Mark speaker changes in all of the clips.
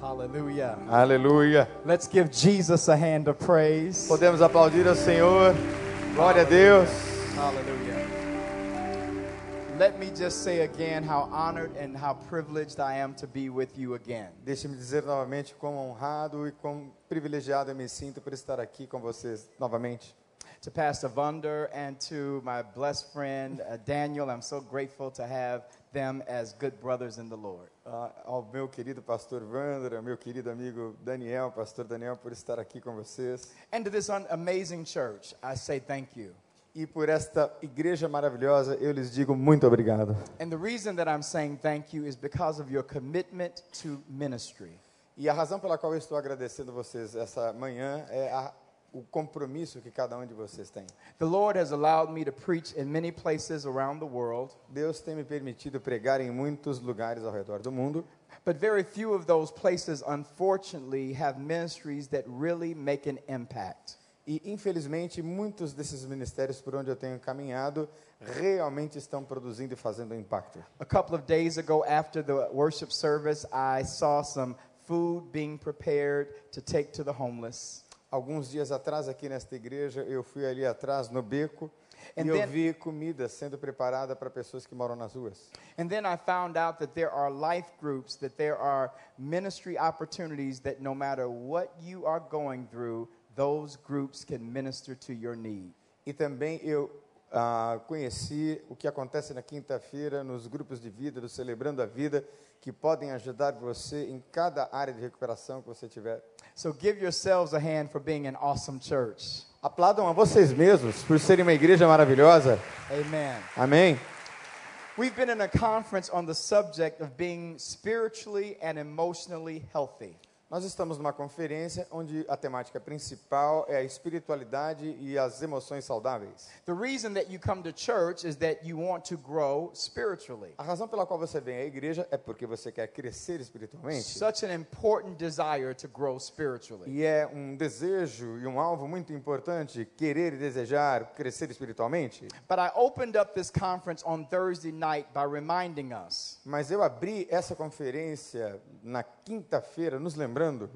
Speaker 1: Hallelujah.
Speaker 2: Aleluia.
Speaker 1: Let's give Jesus a hand of praise.
Speaker 2: Podemos aplaudir ao Senhor. Glória a Deus.
Speaker 1: Hallelujah. Let me just say again how honored and how privileged I am to be with you again.
Speaker 2: Deixe-me dizer novamente como honrado e como privilegiado eu me sinto por estar aqui com vocês novamente.
Speaker 1: To Pastor Vunder and to my blessed friend uh, Daniel, I'm so grateful to have them as good brothers in the Lord.
Speaker 2: Ah, ao meu querido pastor Wander, ao meu querido amigo Daniel, pastor Daniel, por estar aqui com vocês.
Speaker 1: And to this amazing church, I say thank you.
Speaker 2: E por esta igreja maravilhosa, eu lhes digo muito obrigado.
Speaker 1: And the reason that I'm saying thank you is because of your commitment to ministry.
Speaker 2: E a razão pela qual eu estou agradecendo vocês essa manhã é a, o compromisso que cada um de vocês tem.
Speaker 1: The Lord has allowed me to preach in many places around the world,
Speaker 2: Deus tem me permitido pregar em muitos lugares ao redor do mundo,
Speaker 1: but very few of those places, unfortunately, have ministries that really make an impact.
Speaker 2: e infelizmente muitos desses ministérios por onde eu tenho caminhado realmente estão produzindo e fazendo impacto.
Speaker 1: A couple of days ago, after the worship service, I saw some food being prepared to take to the homeless.
Speaker 2: Alguns dias atrás aqui nesta igreja, eu fui ali atrás no beco
Speaker 1: And
Speaker 2: e eu
Speaker 1: then-
Speaker 2: vi comida sendo preparada para pessoas que moram nas ruas.
Speaker 1: And then I found out that there are life groups, that there are ministry opportunities that no matter what you are going through, those groups can minister to your need.
Speaker 2: E também eu ah, conheci o que acontece na quinta-feira nos grupos de vida, do Celebrando a Vida, que podem ajudar você em cada área de recuperação que você tiver.
Speaker 1: So give yourselves a hand for being an awesome church.
Speaker 2: Aplaudam a vocês mesmos por serem uma igreja maravilhosa.
Speaker 1: Amen.
Speaker 2: Amém?
Speaker 1: We've been in a conference on the subject of being spiritually and emotionally healthy.
Speaker 2: Nós estamos numa conferência onde a temática principal é a espiritualidade e as emoções saudáveis.
Speaker 1: The reason that you come to church is that you want to grow spiritually.
Speaker 2: A razão pela qual você vem à igreja é porque você quer crescer espiritualmente.
Speaker 1: Such an important desire to grow spiritually.
Speaker 2: E é um desejo e um alvo muito importante querer e desejar crescer espiritualmente.
Speaker 1: But I opened up this conference on Thursday night by reminding us
Speaker 2: Mas eu abri essa conferência na quinta-feira, nos lembrando,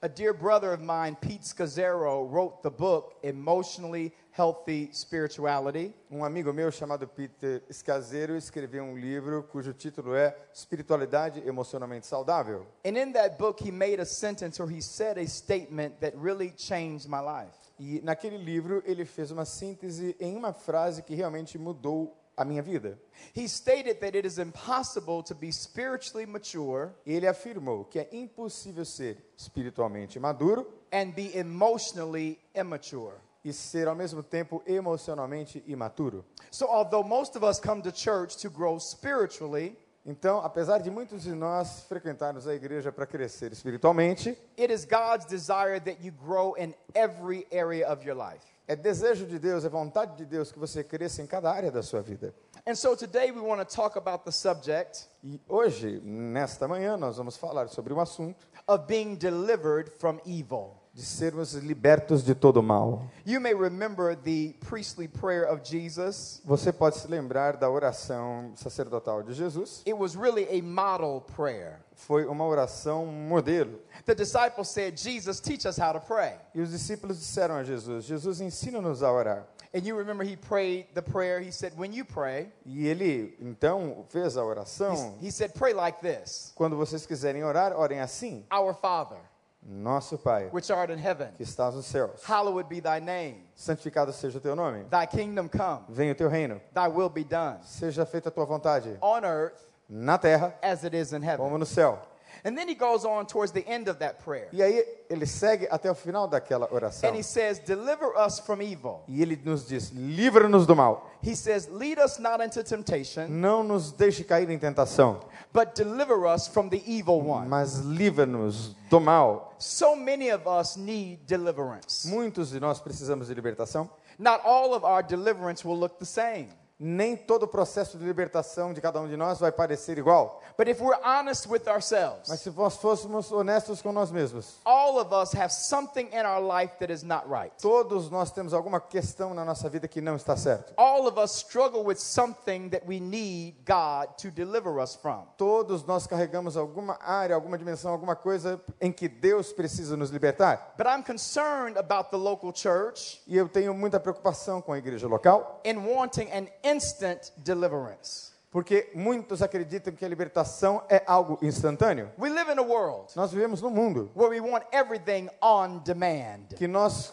Speaker 1: a dear brother of mine, Pete Scazzaro, wrote the book Emotionally Healthy Spirituality.
Speaker 2: um amigo meu chamado Peter Escaseiro escreveu um livro cujo título é Espiritualidade Emocionalmente Saudável.
Speaker 1: And in that book, he made a sentence or he said a statement that really changed my life.
Speaker 2: E naquele livro ele fez uma síntese em uma frase que realmente mudou a minha vida.
Speaker 1: He stated that it is impossible to be spiritually mature
Speaker 2: Ele afirmou que é impossível ser espiritualmente maduro
Speaker 1: and be emotionally immature.
Speaker 2: e ser ao mesmo tempo emocionalmente imaturo.
Speaker 1: So, although most of us come to church to grow spiritually,
Speaker 2: Então, apesar de muitos de nós frequentarmos a igreja para crescer espiritualmente,
Speaker 1: it is God's desire that you grow in every area of your life.
Speaker 2: É desejo de Deus, é vontade de Deus que você cresça em cada área da sua vida.
Speaker 1: And so today we want to talk about the subject
Speaker 2: E hoje, nesta manhã, nós vamos falar sobre um assunto
Speaker 1: of being delivered from evil.
Speaker 2: De sermos libertos de todo mal.
Speaker 1: You may remember the priestly prayer of Jesus.
Speaker 2: Você pode se lembrar da oração sacerdotal de Jesus?
Speaker 1: It was really a model prayer.
Speaker 2: Foi uma oração modelo.
Speaker 1: The disciples said, Jesus, teach us how to pray.
Speaker 2: E os discípulos disseram a Jesus: Jesus, ensina-nos a orar.
Speaker 1: And you remember he prayed the prayer. He said, When you pray,
Speaker 2: E ele então fez a oração.
Speaker 1: he said, pray like this
Speaker 2: Quando vocês quiserem orar, orem assim:
Speaker 1: Our Father,
Speaker 2: Nosso Pai,
Speaker 1: which art in heaven,
Speaker 2: que estás nos céus,
Speaker 1: hallowed be thy name.
Speaker 2: santificado seja o teu nome.
Speaker 1: Thy kingdom come,
Speaker 2: Venha o teu reino.
Speaker 1: thy will be done
Speaker 2: Seja feita a tua vontade,
Speaker 1: on earth
Speaker 2: na terra
Speaker 1: as it is in heaven.
Speaker 2: como no céu.
Speaker 1: And then he goes on towards the end of that prayer.
Speaker 2: E aí ele segue até o final daquela oração.
Speaker 1: And he says, Deliver us from evil.
Speaker 2: E ele nos diz: livra-nos do mal.
Speaker 1: He says, Lead us not into temptation,
Speaker 2: Não nos deixe cair em tentação,
Speaker 1: but deliver us from the evil one.
Speaker 2: mas livra-nos do mal.
Speaker 1: So many of us need deliverance.
Speaker 2: Muitos de nós precisamos de libertação.
Speaker 1: Not all of our deliverance will look the same.
Speaker 2: Nem todo o processo de libertação de cada um de nós vai parecer igual.
Speaker 1: But if we're honest with ourselves,
Speaker 2: Mas se nós fôssemos honestos com nós mesmos,
Speaker 1: all of us have something in our life that is not right.
Speaker 2: todos nós temos alguma questão na nossa vida que não está certo.
Speaker 1: All of us struggle with something that we need God to deliver us from.
Speaker 2: Todos nós carregamos alguma área, alguma dimensão, alguma coisa em que Deus precisa nos libertar.
Speaker 1: But I'm concerned about the local church
Speaker 2: E eu tenho muita preocupação com a igreja local,
Speaker 1: in wanting an instant deliverance.
Speaker 2: porque muitos acreditam que a libertação é algo instantâneo.
Speaker 1: We live in a world
Speaker 2: Nós vivemos num mundo
Speaker 1: where we want everything on demand.
Speaker 2: que nós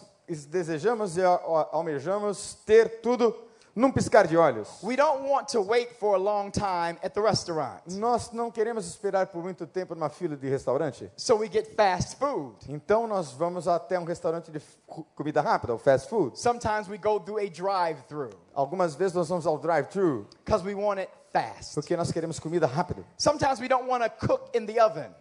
Speaker 2: desejamos e almejamos ter tudo num piscar de olhos.
Speaker 1: We don't want to wait for a long time at the restaurant.
Speaker 2: Nós não queremos esperar por muito tempo numa fila de restaurante.
Speaker 1: So we get fast food.
Speaker 2: Então nós vamos até um restaurante de comida rápida, o fast food.
Speaker 1: Sometimes we go through a drive-through
Speaker 2: Algumas vezes nós vamos ao drive-thru
Speaker 1: because we want it fast.
Speaker 2: porque nós queremos comida rápida.
Speaker 1: Sometimes we don't want to cook in the oven.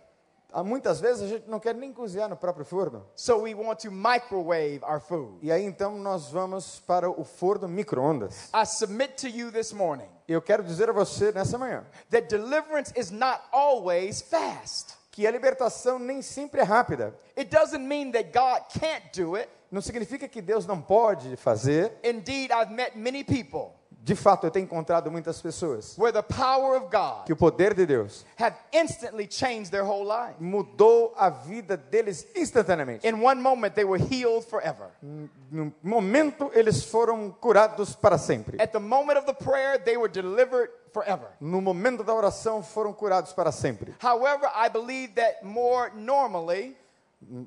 Speaker 2: Muitas vezes a gente não quer nem cozinhar no próprio forno.
Speaker 1: So we want to microwave our food.
Speaker 2: E aí então nós vamos para o forno micro-ondas.
Speaker 1: I submit to you this morning
Speaker 2: Eu quero dizer a você nessa manhã
Speaker 1: that deliverance is not always fast.
Speaker 2: que a libertação nem sempre é rápida.
Speaker 1: It doesn't mean that God can't do it.
Speaker 2: Não significa que Deus não pode fazer.
Speaker 1: Indeed, I've met many people
Speaker 2: De fato, eu tenho encontrado muitas pessoas
Speaker 1: where the power of God
Speaker 2: que o poder de Deus
Speaker 1: have instantly changed their whole life.
Speaker 2: mudou a vida deles instantaneamente.
Speaker 1: In one moment, they were healed forever.
Speaker 2: No momento, eles foram curados para sempre.
Speaker 1: At the moment of the prayer, they were delivered forever.
Speaker 2: No momento da oração, foram curados para sempre.
Speaker 1: However, I believe that more normally,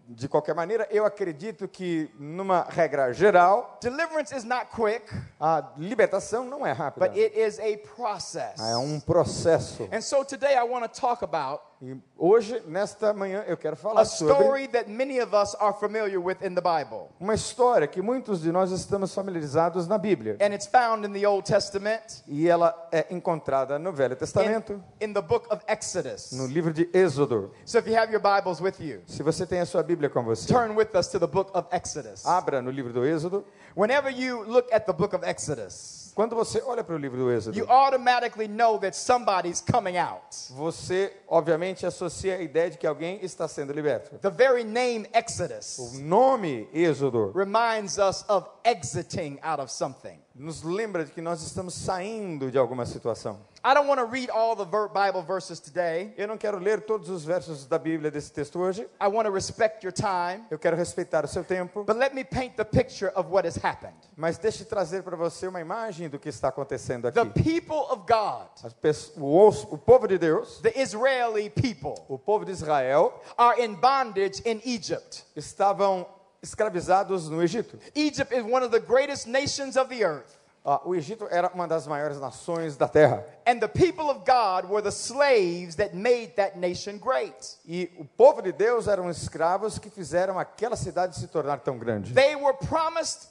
Speaker 2: De qualquer maneira, eu acredito que, numa regra geral,
Speaker 1: deliverance is not quick,
Speaker 2: a libertação não é rápida.
Speaker 1: but it is a process.
Speaker 2: É um processo.
Speaker 1: And so today I want to talk about
Speaker 2: E hoje, nesta manhã, eu quero
Speaker 1: a
Speaker 2: falar sobre
Speaker 1: story that many of us are familiar with in the Bible.
Speaker 2: uma história que muitos de nós estamos familiarizados na Bíblia.
Speaker 1: And it's found in the Old Testament,
Speaker 2: E ela é encontrada no Velho
Speaker 1: in,
Speaker 2: Testamento,
Speaker 1: in the book of Exodus.
Speaker 2: no livro de Êxodo.
Speaker 1: So if you have your Bibles with you,
Speaker 2: Se você tem a sua Bíblia com você,
Speaker 1: turn with us to the book of Exodus.
Speaker 2: abra no livro do Êxodo.
Speaker 1: Whenever you look at the book of Exodus,
Speaker 2: Quando você olha para o livro do Êxodo,
Speaker 1: you automatically know that somebody's coming out.
Speaker 2: você obviamente associa a ideia de que alguém está sendo liberto.
Speaker 1: The very name Exodus
Speaker 2: O nome Êxodo
Speaker 1: reminds us of exiting out of something.
Speaker 2: nos lembra de que nós estamos saindo de alguma situação.
Speaker 1: I don't want to read all the Bible verses today.
Speaker 2: Eu não quero ler todos os versos da Bíblia desse texto hoje.
Speaker 1: I want to respect your time.
Speaker 2: Eu quero respeitar o seu tempo,
Speaker 1: But let me paint the picture of what has happened.
Speaker 2: mas deixe trazer para você uma imagem do que está acontecendo
Speaker 1: The
Speaker 2: aqui.
Speaker 1: people of God,
Speaker 2: pessoas- o, o povo de Deus,
Speaker 1: the Israeli people,
Speaker 2: o povo de Israel,
Speaker 1: are in bondage in Egypt.
Speaker 2: estavam escravizados no Egito.
Speaker 1: Egypt is one of the greatest nations of the earth.
Speaker 2: Ah, o Egito era uma das maiores nações da terra.
Speaker 1: And the people of God were the slaves that made that nation great.
Speaker 2: E o povo de Deus eram escravos que fizeram aquela cidade se tornar tão grande.
Speaker 1: They were promised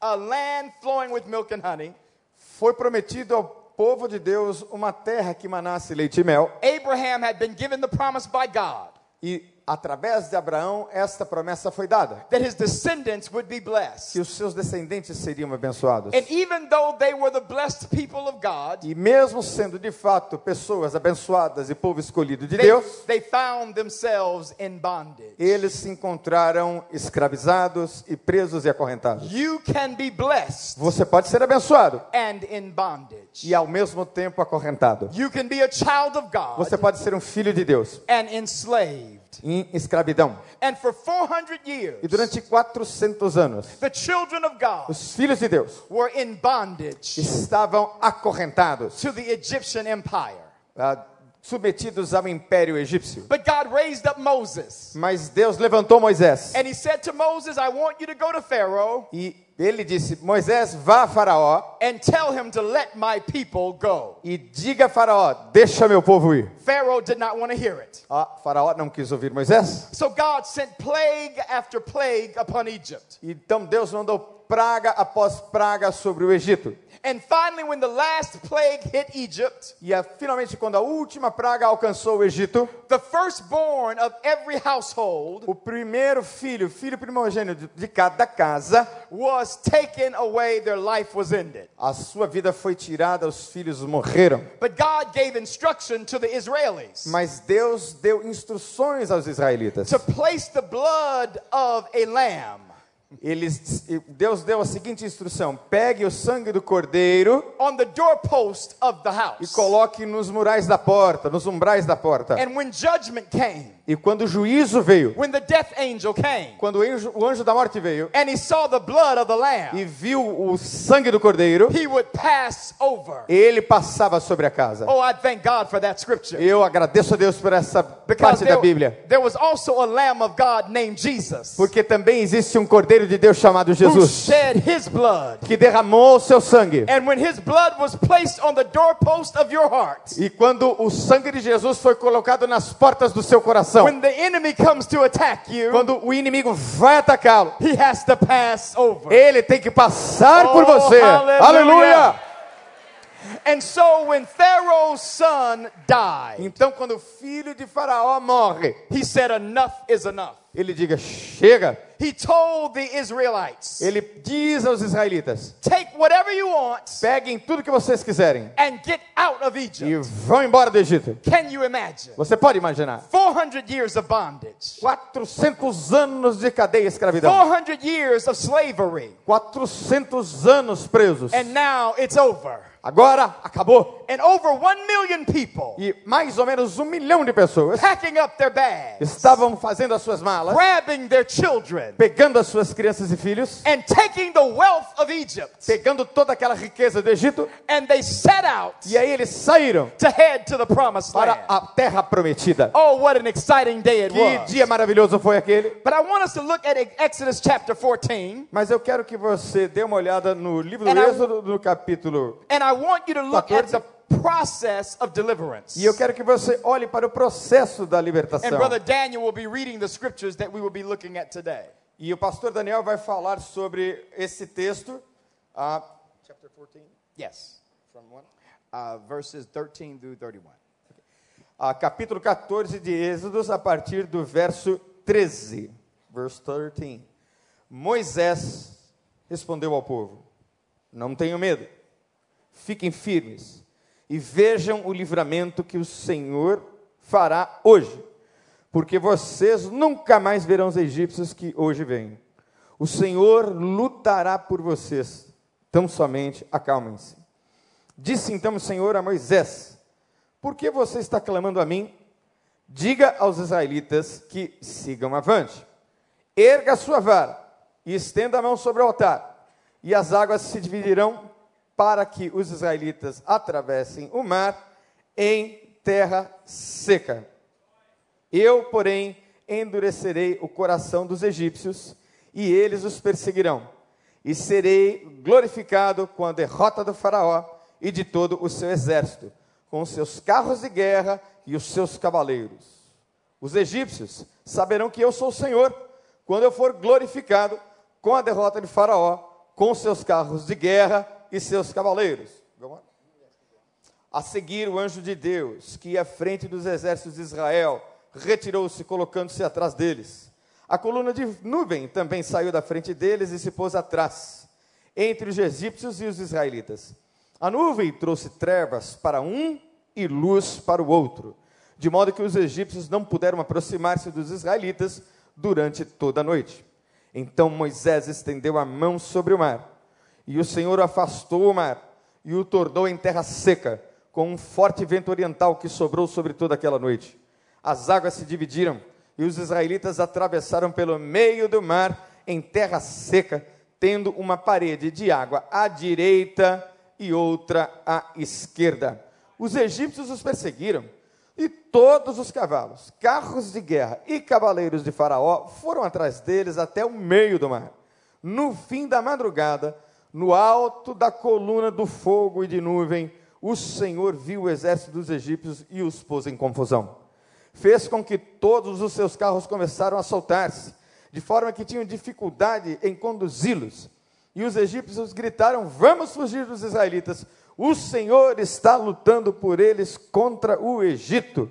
Speaker 1: a land flowing with milk and honey.
Speaker 2: Foi prometido ao povo de Deus uma terra que manasse leite e mel.
Speaker 1: Abraham had been given the promise by God
Speaker 2: E através de Abraão, esta promessa foi dada:
Speaker 1: that his descendants would be
Speaker 2: que
Speaker 1: blessed.
Speaker 2: os seus descendentes seriam abençoados.
Speaker 1: And even though they were the blessed people of God,
Speaker 2: E mesmo sendo de fato pessoas abençoadas e povo escolhido de
Speaker 1: they,
Speaker 2: Deus,
Speaker 1: they found themselves in bondage.
Speaker 2: eles se encontraram escravizados e presos e acorrentados.
Speaker 1: You can be blessed
Speaker 2: Você pode ser abençoado
Speaker 1: and in bondage.
Speaker 2: e ao mesmo tempo acorrentado.
Speaker 1: You can be a child of God
Speaker 2: Você pode ser um filho de Deus
Speaker 1: and enslaved.
Speaker 2: Em escravidão.
Speaker 1: And for 400
Speaker 2: E
Speaker 1: years,
Speaker 2: durante 400 anos,
Speaker 1: the children of God
Speaker 2: os filhos de Deus
Speaker 1: were in bondage
Speaker 2: estavam acorrentados,
Speaker 1: to the Egyptian empire.
Speaker 2: ah, submetidos ao império egípcio.
Speaker 1: But God raised up Moses.
Speaker 2: Mas Deus levantou Moisés
Speaker 1: And he said to Moses, I want you to go to Pharaoh
Speaker 2: e ele disse: Moisés, vá a Faraó
Speaker 1: and tell him to let my people go.
Speaker 2: e diga a Faraó: deixa meu povo ir.
Speaker 1: Pharaoh did not want to hear it.
Speaker 2: Ah, Faraó não quis ouvir Moisés.
Speaker 1: So God sent plague after plague upon Egypt.
Speaker 2: Então Deus mandou praga após praga sobre o Egito.
Speaker 1: And finally, when the last plague hit Egypt,
Speaker 2: E ah, finalmente, quando a última praga alcançou o Egito,
Speaker 1: the firstborn of every household
Speaker 2: o primeiro filho, filho primogênito de- de cada casa,
Speaker 1: was taken away, their life was ended.
Speaker 2: A sua vida foi tirada, os filhos morreram.
Speaker 1: But God gave instruction to the Israelis
Speaker 2: Mas Deus deu instruções aos israelitas.
Speaker 1: to place the blood of a lamb
Speaker 2: Eles, Deus deu a seguinte instrução: pegue o sangue do cordeiro
Speaker 1: on the doorpost of the
Speaker 2: e
Speaker 1: house.
Speaker 2: coloque nos murais da porta, nos umbrais da porta.
Speaker 1: And when judgment came,
Speaker 2: E quando o juízo veio,
Speaker 1: when the death angel came,
Speaker 2: quando o anjo, o anjo da morte veio
Speaker 1: and he saw the blood of the lamb,
Speaker 2: e viu o sangue do cordeiro,
Speaker 1: he would pass over.
Speaker 2: ele passava sobre a casa.
Speaker 1: Oh, I thank God for that scripture.
Speaker 2: Eu agradeço a Deus por essa
Speaker 1: Because
Speaker 2: parte da
Speaker 1: there,
Speaker 2: Bíblia.
Speaker 1: there was also a lamb of God named Jesus
Speaker 2: Porque também existe um cordeiro de Deus chamado
Speaker 1: who
Speaker 2: Jesus,
Speaker 1: shed his blood.
Speaker 2: que derramou o seu sangue.
Speaker 1: And when his blood was placed on the doorpost of your heart,
Speaker 2: E quando o sangue de Jesus foi colocado nas portas do seu coração,
Speaker 1: when the enemy comes to attack you,
Speaker 2: quando o inimigo vai atacá-lo,
Speaker 1: he has to pass over.
Speaker 2: ele tem que passar por
Speaker 1: Oh,
Speaker 2: você.
Speaker 1: hallelujah.
Speaker 2: Aleluia!
Speaker 1: And so when Pharaoh's son died,
Speaker 2: Então, quando o filho de Faraó morre,
Speaker 1: he said, Enough is enough.
Speaker 2: ele diga: chega.
Speaker 1: He told the Israelites,
Speaker 2: Ele diz aos israelitas:
Speaker 1: Take whatever you want
Speaker 2: peguem tudo que vocês quiserem
Speaker 1: and get out of
Speaker 2: e
Speaker 1: Egypt.
Speaker 2: vão embora do Egito.
Speaker 1: Can you imagine?
Speaker 2: Você pode imaginar?
Speaker 1: 400 years of bondage,
Speaker 2: 400 anos de cadeia e escravidão.
Speaker 1: 400 years of slavery,
Speaker 2: 400 anos presos.
Speaker 1: and now it's over.
Speaker 2: Agora acabou.
Speaker 1: And over 1 million people
Speaker 2: E mais ou menos um milhão de pessoas
Speaker 1: packing up their bags,
Speaker 2: estavam fazendo as suas malas,
Speaker 1: grabbing their children,
Speaker 2: pegando as suas crianças e filhos,
Speaker 1: and taking the wealth of Egypt.
Speaker 2: pegando toda aquela riqueza do Egito,
Speaker 1: And they set out
Speaker 2: e aí eles saíram
Speaker 1: to head to the promised
Speaker 2: para
Speaker 1: land.
Speaker 2: a terra prometida.
Speaker 1: Oh, what an exciting day it
Speaker 2: Que
Speaker 1: was.
Speaker 2: dia maravilhoso foi aquele!
Speaker 1: But I want us to look at Exodus chapter 14,
Speaker 2: Mas eu quero que você dê uma olhada no livro do
Speaker 1: And I-
Speaker 2: Êxodo, no capítulo.
Speaker 1: and I want you to look at
Speaker 2: 14.
Speaker 1: the process of deliverance.
Speaker 2: E eu quero que você olhe para o processo da libertação.
Speaker 1: And Brother Daniel will be reading the scriptures that we will be looking at today.
Speaker 2: E o pastor Daniel vai falar sobre esse texto. ah, chapter 14,
Speaker 1: Yes.
Speaker 2: from one.
Speaker 1: Uh, verses 13 through 31.
Speaker 2: Ah, capítulo 14 de Êxodos, a partir do verso 13. Verse 13. Moisés respondeu ao povo: Não tenham medo, fiquem firmes e vejam o livramento que o Senhor fará hoje, porque vocês nunca mais verão os egípcios que hoje vêm. O Senhor lutará por vocês, tão somente acalmem-se. Disse então o Senhor a Moisés: Por que você está clamando a mim? Diga aos israelitas que sigam avante. Erga a sua vara e estenda a mão sobre o altar, e as águas se dividirão para que os israelitas atravessem o mar em terra seca. Eu, porém, endurecerei o coração dos egípcios, e eles os perseguirão. E serei glorificado com a derrota do Faraó e de todo o seu exército, com os seus carros de guerra e os seus cavaleiros. Os egípcios saberão que eu sou o Senhor, quando eu for glorificado com a derrota de Faraó, com seus carros de guerra e seus cavaleiros. A seguir, o anjo de Deus, que ia à frente dos exércitos de Israel, retirou-se, colocando-se atrás deles. A coluna de nuvem também saiu da frente deles e se pôs atrás, entre os egípcios e os israelitas. A nuvem trouxe trevas para um e luz para o outro, de modo que os egípcios não puderam aproximar-se dos israelitas durante toda a noite. Então Moisés estendeu a mão sobre o mar, e o Senhor afastou o mar e o tornou em terra seca, com um forte vento oriental que sobrou sobre toda aquela noite. As águas se dividiram e os israelitas atravessaram pelo meio do mar em terra seca, tendo uma parede de água à direita e outra à esquerda. Os egípcios os perseguiram e todos os cavalos, carros de guerra e cavaleiros de Faraó foram atrás deles até o meio do mar. No fim da madrugada, no alto da coluna do fogo e de nuvem, o Senhor viu o exército dos egípcios e os pôs em confusão. Fez com que todos os seus carros começaram a soltar-se, de forma que tinham dificuldade em conduzi-los. E os egípcios gritaram: Vamos fugir dos israelitas, o Senhor está lutando por eles contra o Egito.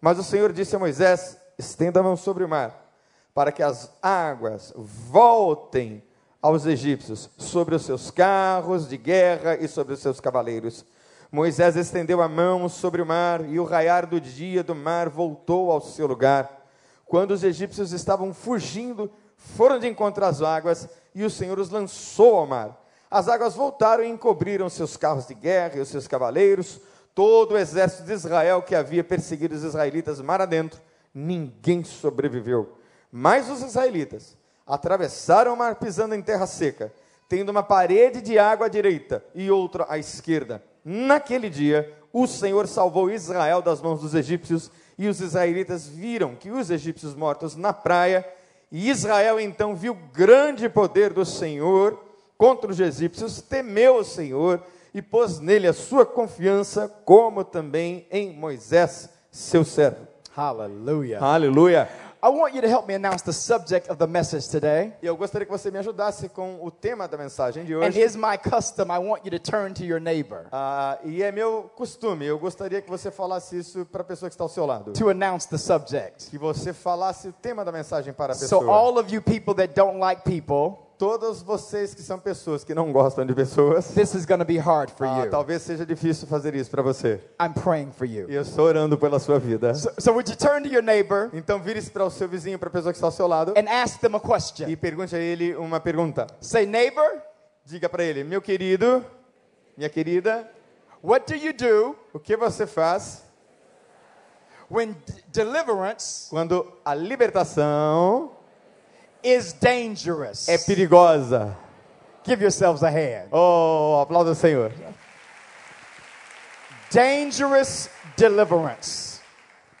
Speaker 2: Mas o Senhor disse a Moisés: Estenda a mão sobre o mar, para que as águas voltem aos egípcios sobre os seus carros de guerra e sobre os seus cavaleiros. Moisés estendeu a mão sobre o mar e o raiar do dia do mar voltou ao seu lugar. Quando os egípcios estavam fugindo, foram de encontro às águas e o Senhor os lançou ao mar. As águas voltaram e encobriram seus carros de guerra e os seus cavaleiros, todo o exército de Israel que havia perseguido os israelitas mar adentro. Ninguém sobreviveu. Mas os israelitas atravessaram o mar pisando em terra seca, tendo uma parede de água à direita e outra à esquerda. Naquele dia, o Senhor salvou Israel das mãos dos egípcios, e os israelitas viram que os egípcios mortos na praia, e Israel então viu grande poder do Senhor contra os egípcios, temeu o Senhor e pôs nele a sua confiança, como também em Moisés, seu servo.
Speaker 1: Hallelujah.
Speaker 2: Aleluia.
Speaker 1: I want you to help me announce the subject of the message today.
Speaker 2: Eu gostaria que você me ajudasse com o tema da mensagem de
Speaker 1: And
Speaker 2: hoje.
Speaker 1: is my custom, I want you to turn to your neighbor
Speaker 2: Ah, e é meu costume, eu gostaria que você falasse isso para a pessoa que está ao seu lado.
Speaker 1: to announce the subject.
Speaker 2: Que você falasse o tema da mensagem para a
Speaker 1: So,
Speaker 2: pessoa.
Speaker 1: all of you people that don't like people,
Speaker 2: Todos vocês que são pessoas que não gostam de pessoas,
Speaker 1: this is going to be hard for
Speaker 2: ah,
Speaker 1: you.
Speaker 2: talvez seja difícil fazer isso para você.
Speaker 1: I'm praying for you.
Speaker 2: E eu estou orando pela sua vida.
Speaker 1: So, so would you turn to your neighbor
Speaker 2: Então vire-se para o seu vizinho, para a pessoa que está ao seu lado,
Speaker 1: and ask them a question?
Speaker 2: e pergunte a ele uma pergunta.
Speaker 1: Say, neighbor,
Speaker 2: Diga para ele, meu querido, minha querida,
Speaker 1: what do you do
Speaker 2: o que você faz
Speaker 1: when deliverance
Speaker 2: quando a libertação
Speaker 1: is dangerous?
Speaker 2: é perigosa?
Speaker 1: Give yourselves a hand.
Speaker 2: Oh, aplauda o Senhor.
Speaker 1: Dangerous deliverance.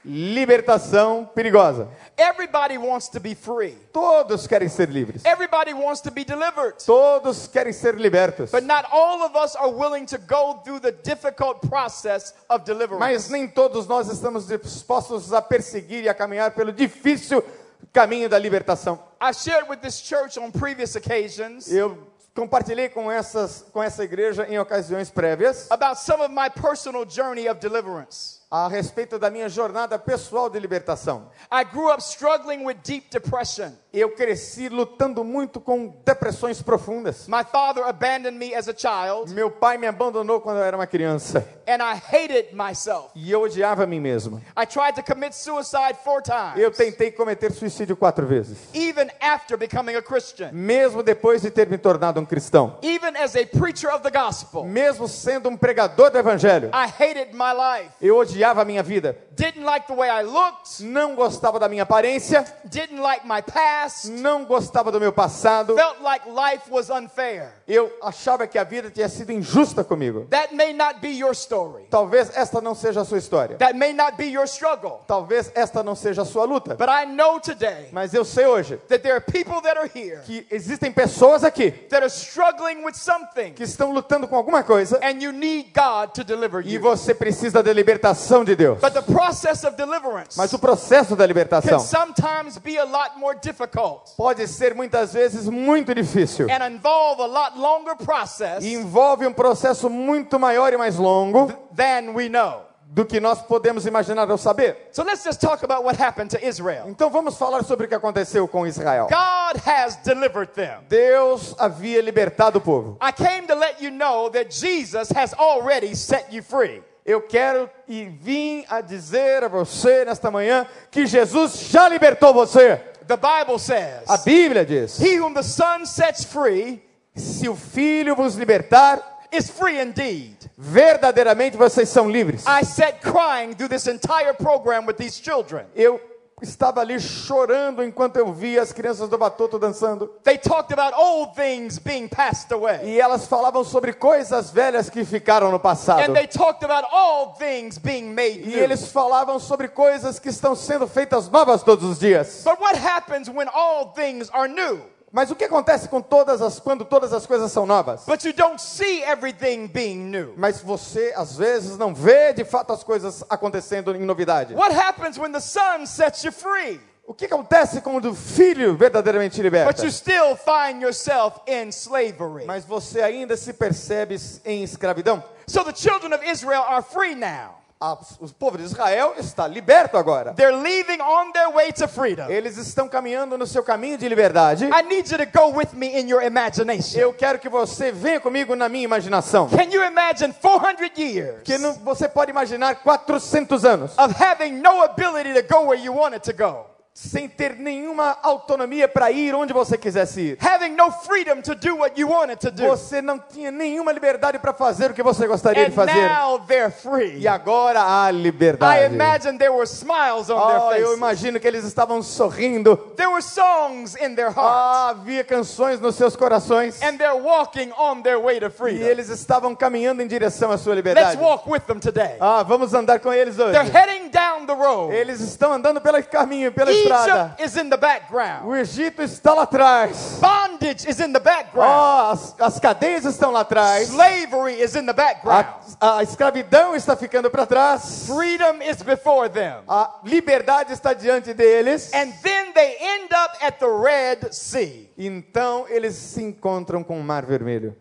Speaker 2: Libertação perigosa.
Speaker 1: Everybody wants to be free.
Speaker 2: Todos querem ser livres.
Speaker 1: Everybody wants to be delivered.
Speaker 2: Todos querem ser libertos.
Speaker 1: But not all of us are willing to go through the difficult process of deliverance.
Speaker 2: Mas nem todos nós estamos dispostos a perseguir e a caminhar pelo difícil caminho da libertação.
Speaker 1: I shared with this church on previous occasions
Speaker 2: Eu compartilhei com, essas, com essa igreja em ocasiões prévias
Speaker 1: about some of my personal journey of deliverance.
Speaker 2: A respeito da minha jornada pessoal de libertação.
Speaker 1: I grew up struggling with deep depression.
Speaker 2: Eu cresci lutando muito com depressões profundas.
Speaker 1: My father abandoned me as a child,
Speaker 2: Meu pai me abandonou quando eu era uma criança
Speaker 1: and I hated myself.
Speaker 2: e eu odiava a mim mesmo.
Speaker 1: I tried to commit suicide four times,
Speaker 2: Eu tentei cometer suicídio quatro vezes,
Speaker 1: even after becoming a Christian.
Speaker 2: mesmo depois de ter me tornado um cristão,
Speaker 1: Even as a preacher of the gospel,
Speaker 2: mesmo sendo um pregador do evangelho.
Speaker 1: I hated my life.
Speaker 2: Eu odiava a minha vida,
Speaker 1: Didn't like the way I looked,
Speaker 2: não gostava da minha aparência,
Speaker 1: didn't like my past,
Speaker 2: não gostava do meu passado.
Speaker 1: felt like life was unfair.
Speaker 2: Eu achava que a vida tinha sido injusta comigo.
Speaker 1: That may not be your story.
Speaker 2: Talvez esta não seja a sua história.
Speaker 1: That may not be your struggle.
Speaker 2: Talvez esta não seja a sua luta.
Speaker 1: But I know today
Speaker 2: Mas eu sei hoje
Speaker 1: that there are people that are here
Speaker 2: que existem pessoas aqui
Speaker 1: that are struggling with something,
Speaker 2: que estão lutando com alguma coisa
Speaker 1: and you need God to deliver
Speaker 2: e
Speaker 1: you.
Speaker 2: você precisa da libertação de Deus.
Speaker 1: But the process of deliverance
Speaker 2: Mas o processo da
Speaker 1: can
Speaker 2: libertação
Speaker 1: sometimes be a lot more difficult
Speaker 2: pode ser muitas vezes muito difícil
Speaker 1: and involve a lot longer process
Speaker 2: e envolve um processo muito maior e mais longo
Speaker 1: than we know.
Speaker 2: do que nós podemos imaginar ou saber.
Speaker 1: So let's just talk about what happened to Israel.
Speaker 2: Então vamos falar sobre o que aconteceu com Israel.
Speaker 1: God has delivered them.
Speaker 2: Deus havia libertado o povo.
Speaker 1: I came to let you know that Jesus has already set you free.
Speaker 2: Eu quero e vim a dizer a você nesta manhã que Jesus já libertou você.
Speaker 1: The Bible says,
Speaker 2: A Bíblia diz:
Speaker 1: He whom the Son sets free
Speaker 2: se o Filho vos libertar,
Speaker 1: is free indeed.
Speaker 2: verdadeiramente vocês são livres.
Speaker 1: I sat crying through this entire program with these children.
Speaker 2: Eu estava ali chorando enquanto eu via as crianças do Batoto dançando.
Speaker 1: They talked about old things being passed away.
Speaker 2: E elas falavam sobre coisas velhas que ficaram no passado.
Speaker 1: And they talked about all things being made
Speaker 2: E
Speaker 1: new.
Speaker 2: eles falavam sobre coisas que estão sendo feitas novas todos os dias.
Speaker 1: But what happens when all things are new?
Speaker 2: Mas o que acontece com todas as quando todas as coisas são novas?
Speaker 1: But you don't see everything being new.
Speaker 2: Mas você às vezes não vê de fato as coisas acontecendo em novidade.
Speaker 1: What happens when the Son sets you free?
Speaker 2: O que acontece quando o filho verdadeiramente
Speaker 1: But
Speaker 2: liberta?
Speaker 1: you still find yourself in slavery.
Speaker 2: Mas você ainda se percebe em escravidão.
Speaker 1: So the children of Israel are free now.
Speaker 2: A- o povo de Israel está liberto agora.
Speaker 1: They're leaving on their way to freedom.
Speaker 2: Eles estão caminhando no seu caminho de liberdade.
Speaker 1: I need you to go with me in your imagination.
Speaker 2: Eu quero que você venha comigo na minha imaginação.
Speaker 1: Can you imagine 400 years
Speaker 2: Que não- você pode imaginar 400 anos
Speaker 1: of having no ability to go where you wanted to go?
Speaker 2: Sem ter nenhuma autonomia para ir onde você quisesse ir.
Speaker 1: Having no freedom to do what you wanted to do.
Speaker 2: Você não tinha nenhuma liberdade para fazer o que você gostaria de
Speaker 1: And
Speaker 2: fazer.
Speaker 1: now they're free.
Speaker 2: E agora há
Speaker 1: I
Speaker 2: liberdade.
Speaker 1: imagine there were smiles on
Speaker 2: Oh,
Speaker 1: their
Speaker 2: eu
Speaker 1: faces.
Speaker 2: imagino que eles estavam sorrindo.
Speaker 1: There were songs in their.
Speaker 2: Ah, havia canções nos seus corações.
Speaker 1: And they're walking on their way to
Speaker 2: E
Speaker 1: freedom.
Speaker 2: eles estavam caminhando em direção à sua
Speaker 1: Let's
Speaker 2: liberdade.
Speaker 1: walk with them today.
Speaker 2: Ah, vamos andar com eles hoje.
Speaker 1: They're heading down the road.
Speaker 2: Eles estão andando pelo caminho, pela estrada.
Speaker 1: Egypt is in the background.
Speaker 2: O Egito está lá atrás.
Speaker 1: Bondage is in the background.
Speaker 2: Ah, as, as cadeias estão lá atrás.
Speaker 1: Slavery is in the background.
Speaker 2: A, a escravidão está ficando para trás.
Speaker 1: Freedom is before them.
Speaker 2: A liberdade está diante deles.
Speaker 1: And then they end up at the Red Sea.
Speaker 2: Então eles se encontram com o Mar Vermelho.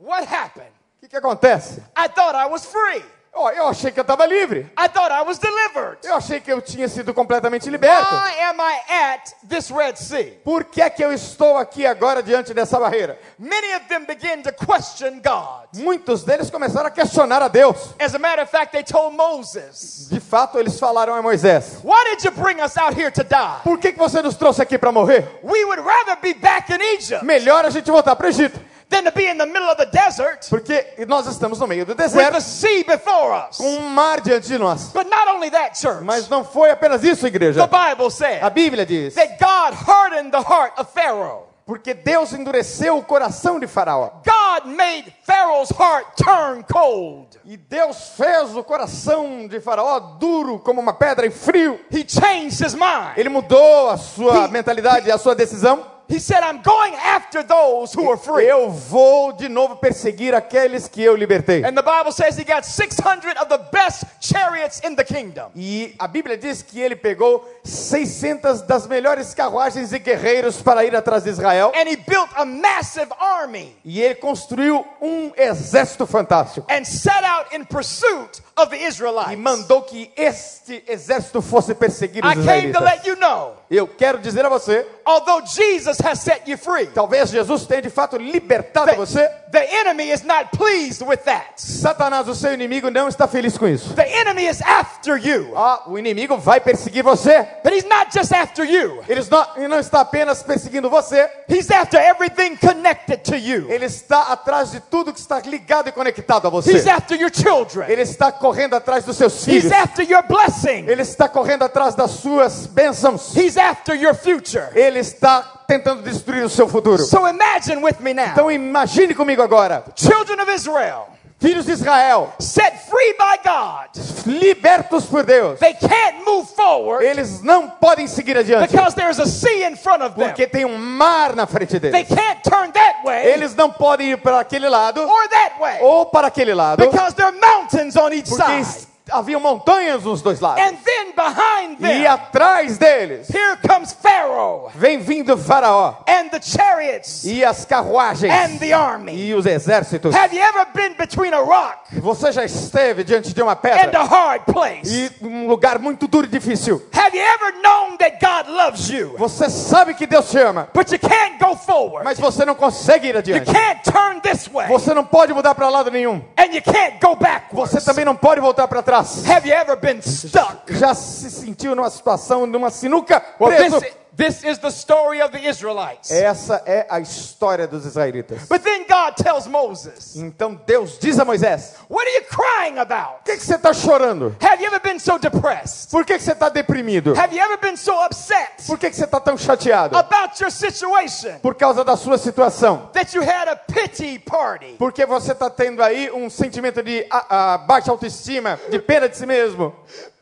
Speaker 1: What happened?
Speaker 2: O que, que acontece?
Speaker 1: I thought I was free.
Speaker 2: Oh, eu achei que eu estava livre.
Speaker 1: I thought I was delivered.
Speaker 2: Eu achei que eu tinha sido completamente liberto.
Speaker 1: Why am I at this Red Sea?
Speaker 2: Por que é que eu estou aqui agora diante dessa barreira?
Speaker 1: Many of them begin to question God.
Speaker 2: Muitos deles começaram a questionar a Deus.
Speaker 1: As a matter of fact, they told Moses,
Speaker 2: De fato, eles falaram a Moisés:
Speaker 1: Why did you bring us out here to die?
Speaker 2: Por que, que você nos trouxe aqui para morrer?
Speaker 1: We would rather be back in Egypt
Speaker 2: Melhor a gente voltar para o Egito.
Speaker 1: Than to be in the middle of the desert
Speaker 2: Porque nós estamos no meio do
Speaker 1: with the
Speaker 2: deserto,
Speaker 1: sea before us.
Speaker 2: com um mar diante de nós.
Speaker 1: But not only that, church,
Speaker 2: Mas não foi apenas isso,
Speaker 1: the
Speaker 2: igreja.
Speaker 1: Bible
Speaker 2: A
Speaker 1: said
Speaker 2: Bíblia diz:
Speaker 1: that God hardened the heart of Pharaoh.
Speaker 2: Porque Deus endureceu o coração de Faraó.
Speaker 1: God made Pharaoh's heart turn cold.
Speaker 2: E Deus fez o coração de Faraó duro como uma pedra e frio.
Speaker 1: He changed his mind.
Speaker 2: Ele mudou a sua
Speaker 1: He-
Speaker 2: mentalidade, a sua decisão.
Speaker 1: He said, I'm going after those who are free.
Speaker 2: Eu vou de novo perseguir aqueles que eu libertei.
Speaker 1: And the Bible says he got 600 of the best chariots in the kingdom.
Speaker 2: E a Bíblia diz que ele pegou 600 das melhores carruagens e guerreiros para ir atrás de Israel.
Speaker 1: And he built a massive army
Speaker 2: E ele construiu um exército fantástico.
Speaker 1: and set out in pursuit of the
Speaker 2: E
Speaker 1: Israelites.
Speaker 2: mandou que este exército fosse perseguir os
Speaker 1: I came to let you know,
Speaker 2: Eu quero dizer a você,
Speaker 1: although Jesus has set you free,
Speaker 2: talvez Jesus tenha de fato libertado você.
Speaker 1: The enemy is not pleased with that.
Speaker 2: Satanás, o seu inimigo, não está feliz com isso.
Speaker 1: The enemy is after you.
Speaker 2: Ah, o inimigo vai perseguir você.
Speaker 1: But he's not just after you.
Speaker 2: Ele não, ele não está apenas perseguindo você,
Speaker 1: He's after everything connected to you.
Speaker 2: ele está atrás de tudo que está ligado e conectado a você.
Speaker 1: He's after your children.
Speaker 2: Ele está correndo atrás dos seus
Speaker 1: He's
Speaker 2: filhos.
Speaker 1: after your blessing.
Speaker 2: Ele está correndo atrás das suas bênçãos.
Speaker 1: He's after your future.
Speaker 2: Ele está tentando destruir o seu futuro.
Speaker 1: So imagine with me now.
Speaker 2: Então imagine comigo agora,
Speaker 1: Children of Israel,
Speaker 2: filhos de Israel,
Speaker 1: set free by God.
Speaker 2: libertos por Deus.
Speaker 1: They can't move forward
Speaker 2: Eles não podem seguir adiante,
Speaker 1: because there's a sea in front of them.
Speaker 2: porque tem um mar na frente
Speaker 1: They
Speaker 2: deles.
Speaker 1: can't turn that way
Speaker 2: Eles não podem ir para aquele lado
Speaker 1: or that way
Speaker 2: ou para aquele lado,
Speaker 1: because there are mountains on each side.
Speaker 2: Havia montanhas nos dois lados.
Speaker 1: And then behind
Speaker 2: E
Speaker 1: them,
Speaker 2: atrás deles
Speaker 1: here comes Pharaoh
Speaker 2: vem vindo Faraó
Speaker 1: and the chariots
Speaker 2: e as carruagens
Speaker 1: and the army.
Speaker 2: e os exércitos.
Speaker 1: Have you ever been between a rock
Speaker 2: Você já esteve diante de uma
Speaker 1: and
Speaker 2: pedra
Speaker 1: a hard place?
Speaker 2: e um lugar muito duro e difícil.
Speaker 1: Have you ever known that God loves you,
Speaker 2: Você sabe que Deus te ama,
Speaker 1: but you can't go forward?
Speaker 2: mas você não consegue ir
Speaker 1: You
Speaker 2: adiante.
Speaker 1: can't turn this way,
Speaker 2: Você não pode mudar para lado nenhum.
Speaker 1: and you can't go backwards.
Speaker 2: Você também não pode voltar para trás.
Speaker 1: Have you ever been stuck?
Speaker 2: Já se sentiu numa situação, numa sinuca
Speaker 1: Well,
Speaker 2: preso?
Speaker 1: This is the story of the Israelites.
Speaker 2: Essa é a história dos israelitas.
Speaker 1: But then God tells Moses,
Speaker 2: Então Deus diz a Moisés:
Speaker 1: What are you crying about?
Speaker 2: Que, que você está chorando?
Speaker 1: Have you ever been so depressed?
Speaker 2: Por que, que você está deprimido?
Speaker 1: Have you ever been so upset
Speaker 2: Por que, que você está tão chateado?
Speaker 1: about your situation
Speaker 2: Por causa da sua situação.
Speaker 1: that you had a pity party?
Speaker 2: Porque você está tendo aí um sentimento de ah, ah, baixa autoestima, de pena de si mesmo.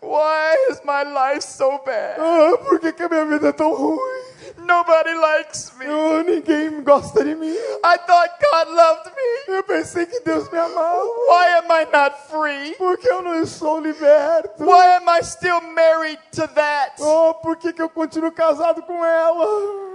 Speaker 1: Why is my life so bad?
Speaker 2: Ah, por que, que a minha vida é tão ruim?
Speaker 1: Nobody likes me.
Speaker 2: Ah, ninguém gosta de mim.
Speaker 1: I thought God loved me.
Speaker 2: Eu pensei que Deus me amava.
Speaker 1: Why am I not free?
Speaker 2: Porque eu não estou liberto.
Speaker 1: Why am I still married to that?
Speaker 2: Oh, por que, que eu continuo casado com ela?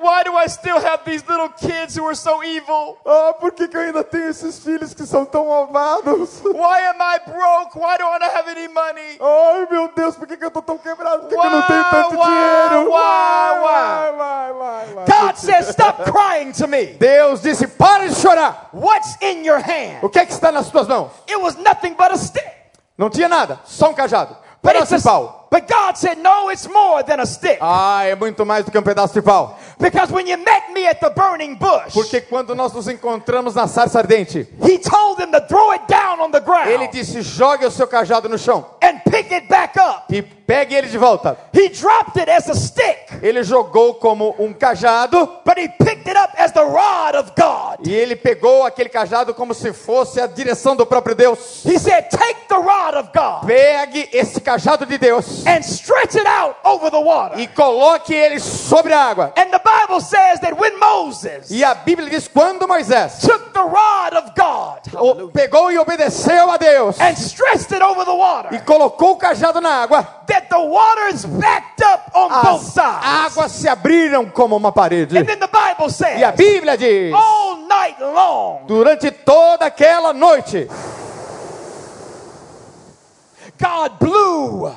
Speaker 1: Why do I still have these little kids who are so evil?
Speaker 2: Ah, por que, que eu ainda tenho esses filhos que são tão malvados?
Speaker 1: Why am I broke? Why don't I have any money?
Speaker 2: Ai, meu Deus, por que, que eu tô tão quebrado? Por que, que eu não
Speaker 1: Why,
Speaker 2: tenho tanto
Speaker 1: why,
Speaker 2: dinheiro?
Speaker 1: why,
Speaker 2: vai.
Speaker 1: God says, Stop crying to me.
Speaker 2: Deus disse: para de chorar.
Speaker 1: What's in your hand?
Speaker 2: O que é que está nas tuas mãos?
Speaker 1: It was nothing but a stick.
Speaker 2: Não tinha nada, só um cajado. Pedaço de pau.
Speaker 1: but God said, No, it's more than a stick.
Speaker 2: Ah, é muito mais do que um pedaço de pau.
Speaker 1: Because when you met me at the burning bush,
Speaker 2: Porque quando nós nos encontramos na sarça ardente,
Speaker 1: He told them to throw it down on the ground
Speaker 2: ele disse: jogue o seu cajado no chão
Speaker 1: and pick it back up.
Speaker 2: e pegue ele de volta.
Speaker 1: He dropped it as a stick,
Speaker 2: Ele jogou como um cajado
Speaker 1: but He picked it up as the rod of God.
Speaker 2: e ele pegou aquele cajado como se fosse a direção do próprio Deus.
Speaker 1: He said, Take the rod of God
Speaker 2: Pegue esse cajado de Deus
Speaker 1: and stretch it out over the water.
Speaker 2: e coloque ele sobre a água.
Speaker 1: And the Bible says that when Moses
Speaker 2: E a Bíblia diz: quando Moisés
Speaker 1: took the rod of God
Speaker 2: o- pegou e obedeceu a Deus
Speaker 1: and stretched it over the
Speaker 2: e
Speaker 1: water,
Speaker 2: colocou o cajado na água,
Speaker 1: that the waters backed up on both
Speaker 2: as
Speaker 1: sides.
Speaker 2: águas se abriram como uma parede.
Speaker 1: And then the Bible
Speaker 2: E a
Speaker 1: says,
Speaker 2: Bíblia diz:
Speaker 1: all night long,
Speaker 2: durante toda aquela noite,
Speaker 1: God blew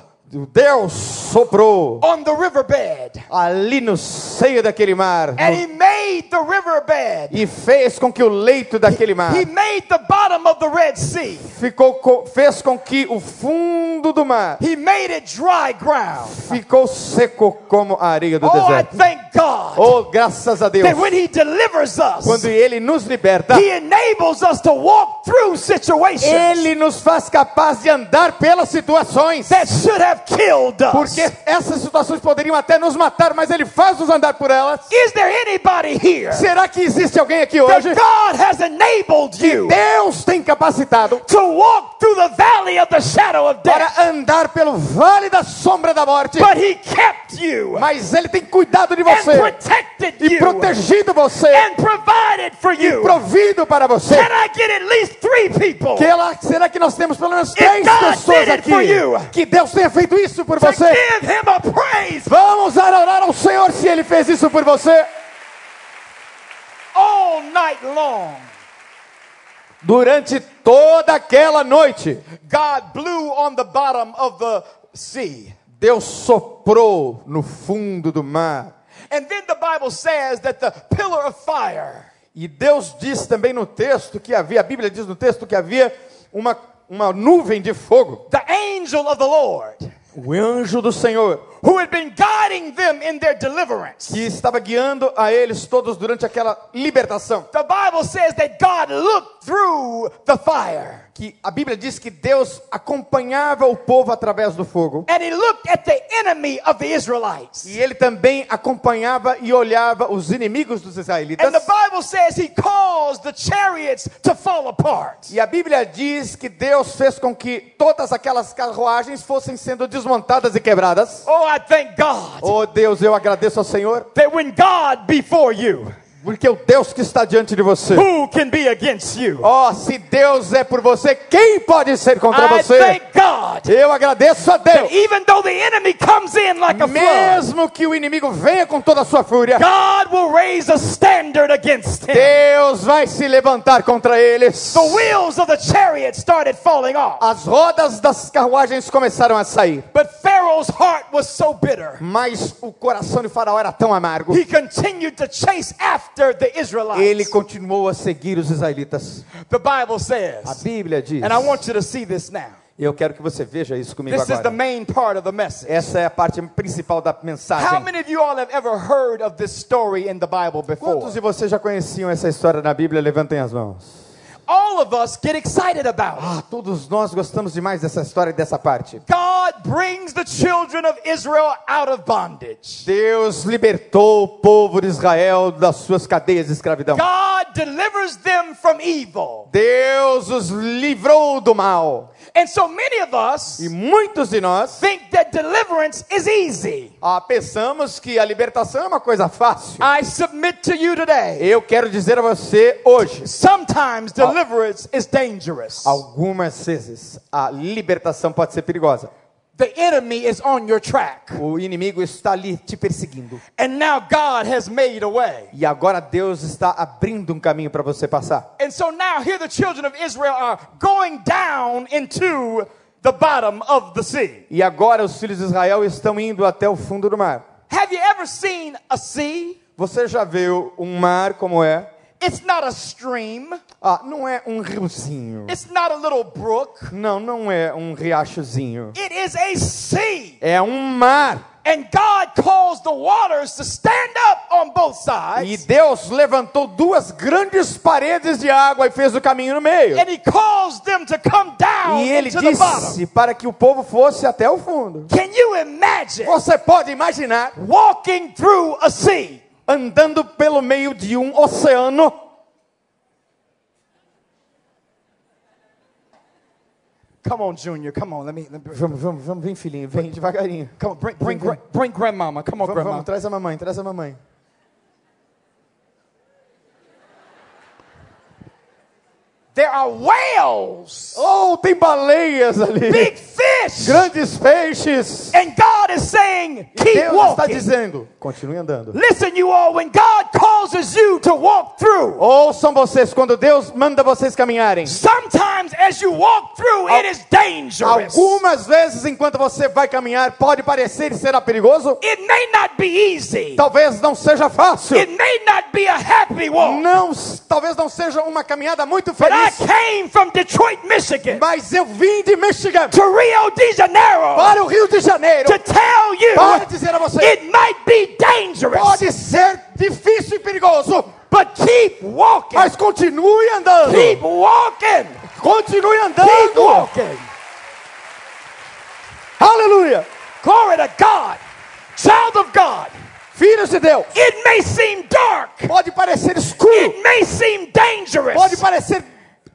Speaker 2: Deus soprou
Speaker 1: on the riverbed.
Speaker 2: ali no seio daquele mar
Speaker 1: And he made the riverbed.
Speaker 2: e fez com que o leito daquele mar
Speaker 1: He made the bottom of the Red Sea.
Speaker 2: ficou co- fez com que o fundo do mar
Speaker 1: He made it dry ground.
Speaker 2: ficou seco como a areia do
Speaker 1: Oh, I
Speaker 2: deserto.
Speaker 1: thank God
Speaker 2: Oh, graças a Deus.
Speaker 1: that when he delivers us,
Speaker 2: Quando ele nos liberta,
Speaker 1: he enables us to walk through situations
Speaker 2: ele nos faz capaz de andar pelas situações.
Speaker 1: that should have killed us.
Speaker 2: Porque essas situações poderiam até nos matar, mas ele faz nos andar por elas.
Speaker 1: Is there anybody here
Speaker 2: Será que existe alguém aqui
Speaker 1: that
Speaker 2: hoje?
Speaker 1: God has enabled you
Speaker 2: Deus tem capacitado
Speaker 1: to walk through the valley of the shadow of death,
Speaker 2: para andar pelo vale da sombra da morte,
Speaker 1: but he kept you
Speaker 2: mas ele tem cuidado de
Speaker 1: and
Speaker 2: você
Speaker 1: protected
Speaker 2: e
Speaker 1: you
Speaker 2: protegido você,
Speaker 1: and provided for you.
Speaker 2: provido para você.
Speaker 1: Can I get at least three people
Speaker 2: Que ela- será que nós temos pelo menos três pessoas aqui que Deus tenha feito isso por você? Vamos orar ao Senhor se Ele fez isso por você.
Speaker 1: all night long?
Speaker 2: Durante toda aquela noite,
Speaker 1: God blew on the bottom of the sea.
Speaker 2: Deus soprou no fundo do mar.
Speaker 1: And then the Bible says that the pillar of fire
Speaker 2: E Deus diz também no texto que havia, a Bíblia diz no texto que havia uma, uma nuvem de fogo.
Speaker 1: the angel of the Lord,
Speaker 2: O anjo do Senhor,
Speaker 1: who had been guiding them in their deliverance.
Speaker 2: que estava guiando a eles todos durante aquela libertação.
Speaker 1: The Bible says that God looked through the fire
Speaker 2: Que a Bíblia diz que Deus acompanhava o povo através do fogo.
Speaker 1: and he looked at the enemy of the Israelites.
Speaker 2: E ele também acompanhava e olhava os inimigos dos israelitas.
Speaker 1: And the Bible says he caused the chariots to fall apart.
Speaker 2: E a Bíblia diz que Deus fez com que todas aquelas carruagens fossem sendo desmontadas e quebradas.
Speaker 1: Oh, I thank God
Speaker 2: Oh Deus, eu agradeço ao Senhor,
Speaker 1: that when God before you,
Speaker 2: porque o Deus que está diante de você.
Speaker 1: who can be against you?
Speaker 2: Oh, se Deus é por você, quem pode ser contra
Speaker 1: I
Speaker 2: você?
Speaker 1: thank God
Speaker 2: Eu agradeço a Deus.
Speaker 1: even though the enemy comes in like a
Speaker 2: Mesmo que o inimigo venha com toda a sua fúria,
Speaker 1: God will raise a standard against him.
Speaker 2: Deus vai se levantar contra eles.
Speaker 1: The wheels of the chariot started falling off.
Speaker 2: As rodas das carruagens começaram a sair,
Speaker 1: But Pharaoh's heart was so bitter.
Speaker 2: mas o coração de Faraó era tão amargo.
Speaker 1: He continued to chase after
Speaker 2: Ele
Speaker 1: Israelites.
Speaker 2: continuou a seguir os israelitas.
Speaker 1: The Bible
Speaker 2: A
Speaker 1: says,
Speaker 2: Bíblia diz.
Speaker 1: and I want you to see this now.
Speaker 2: Eu quero que você veja isso comigo
Speaker 1: This is the
Speaker 2: agora.
Speaker 1: main part of the message.
Speaker 2: Essa é a parte principal da
Speaker 1: How
Speaker 2: mensagem.
Speaker 1: many of you all have ever heard of this story in the Bible before?
Speaker 2: Quantos de vocês já conheciam essa história na Bíblia? Levantem as mãos.
Speaker 1: All of us get excited about.
Speaker 2: Ah, todos nós gostamos demais dessa história e dessa parte.
Speaker 1: God brings the children of Israel out of bondage.
Speaker 2: Deus libertou o povo de Israel das suas cadeias de escravidão.
Speaker 1: God delivers them from evil.
Speaker 2: Deus os livrou do mal.
Speaker 1: And so many of us
Speaker 2: E muitos de nós
Speaker 1: think that deliverance is easy.
Speaker 2: ah, pensamos que a libertação é uma coisa fácil.
Speaker 1: I submit to you today.
Speaker 2: Eu quero dizer a você hoje,
Speaker 1: Sometimes deliverance is dangerous.
Speaker 2: algumas vezes a libertação pode ser perigosa.
Speaker 1: The enemy is on your track.
Speaker 2: O inimigo está ali te perseguindo.
Speaker 1: And now God has made a way.
Speaker 2: E agora Deus está abrindo um caminho para você passar.
Speaker 1: And so now here the children of Israel are going down into the bottom of the sea.
Speaker 2: E agora os filhos de Israel estão indo até o fundo do mar.
Speaker 1: Have you ever seen a sea?
Speaker 2: Você já viu um mar como é?
Speaker 1: It's not a stream.
Speaker 2: Ah, não é um riozinho.
Speaker 1: It's not a little brook.
Speaker 2: Não, não é um riachozinho.
Speaker 1: It is a sea.
Speaker 2: É um mar.
Speaker 1: And God caused the waters to stand up on both
Speaker 2: E
Speaker 1: sides.
Speaker 2: Deus levantou duas grandes paredes de água e fez o caminho no meio.
Speaker 1: And he caused them to come down
Speaker 2: E ele
Speaker 1: into the bottom.
Speaker 2: disse para que o povo fosse até o fundo.
Speaker 1: Can you imagine
Speaker 2: Você pode imaginar
Speaker 1: walking through a sea?
Speaker 2: Andando pelo meio de um oceano?
Speaker 1: Come on, Junior. Come on. Let me. Let me
Speaker 2: Vamos, vamos, vamos, vem filhinho, vem devagarinho.
Speaker 1: come on. Bring, bring, gra- bring grandmama. Come on,
Speaker 2: Vamos,
Speaker 1: grandma.
Speaker 2: vamos, traz a mamãe, traz a mamãe.
Speaker 1: There are whales,
Speaker 2: Oh, tem baleias ali.
Speaker 1: big fish,
Speaker 2: Grandes peixes.
Speaker 1: and God is saying, keep
Speaker 2: Deus está
Speaker 1: walking.
Speaker 2: dizendo, continue andando.
Speaker 1: Listen, you all. When God causes you to walk through,
Speaker 2: Ouçam vocês, quando Deus manda vocês caminharem.
Speaker 1: sometimes as you walk through, it is dangerous.
Speaker 2: Algumas vezes, enquanto você vai caminhar, pode parecer e será perigoso.
Speaker 1: It may not be easy.
Speaker 2: Talvez não seja fácil.
Speaker 1: It may not be a happy walk.
Speaker 2: Não, talvez não seja uma caminhada muito
Speaker 1: But I came from Detroit, Michigan,
Speaker 2: Mas eu vim de Michigan
Speaker 1: to Rio de Janeiro
Speaker 2: para o Rio de Janeiro
Speaker 1: to tell you
Speaker 2: para dizer a você:
Speaker 1: it might be dangerous,
Speaker 2: pode ser difícil e perigoso,
Speaker 1: but keep walking.
Speaker 2: mas continue andando.
Speaker 1: Keep walking.
Speaker 2: Continue andando.
Speaker 1: Keep walking.
Speaker 2: Aleluia.
Speaker 1: Glory to God. Child of God.
Speaker 2: Filhos de Deus,
Speaker 1: It may seem dark.
Speaker 2: pode parecer escuro,
Speaker 1: It may seem dangerous.
Speaker 2: pode parecer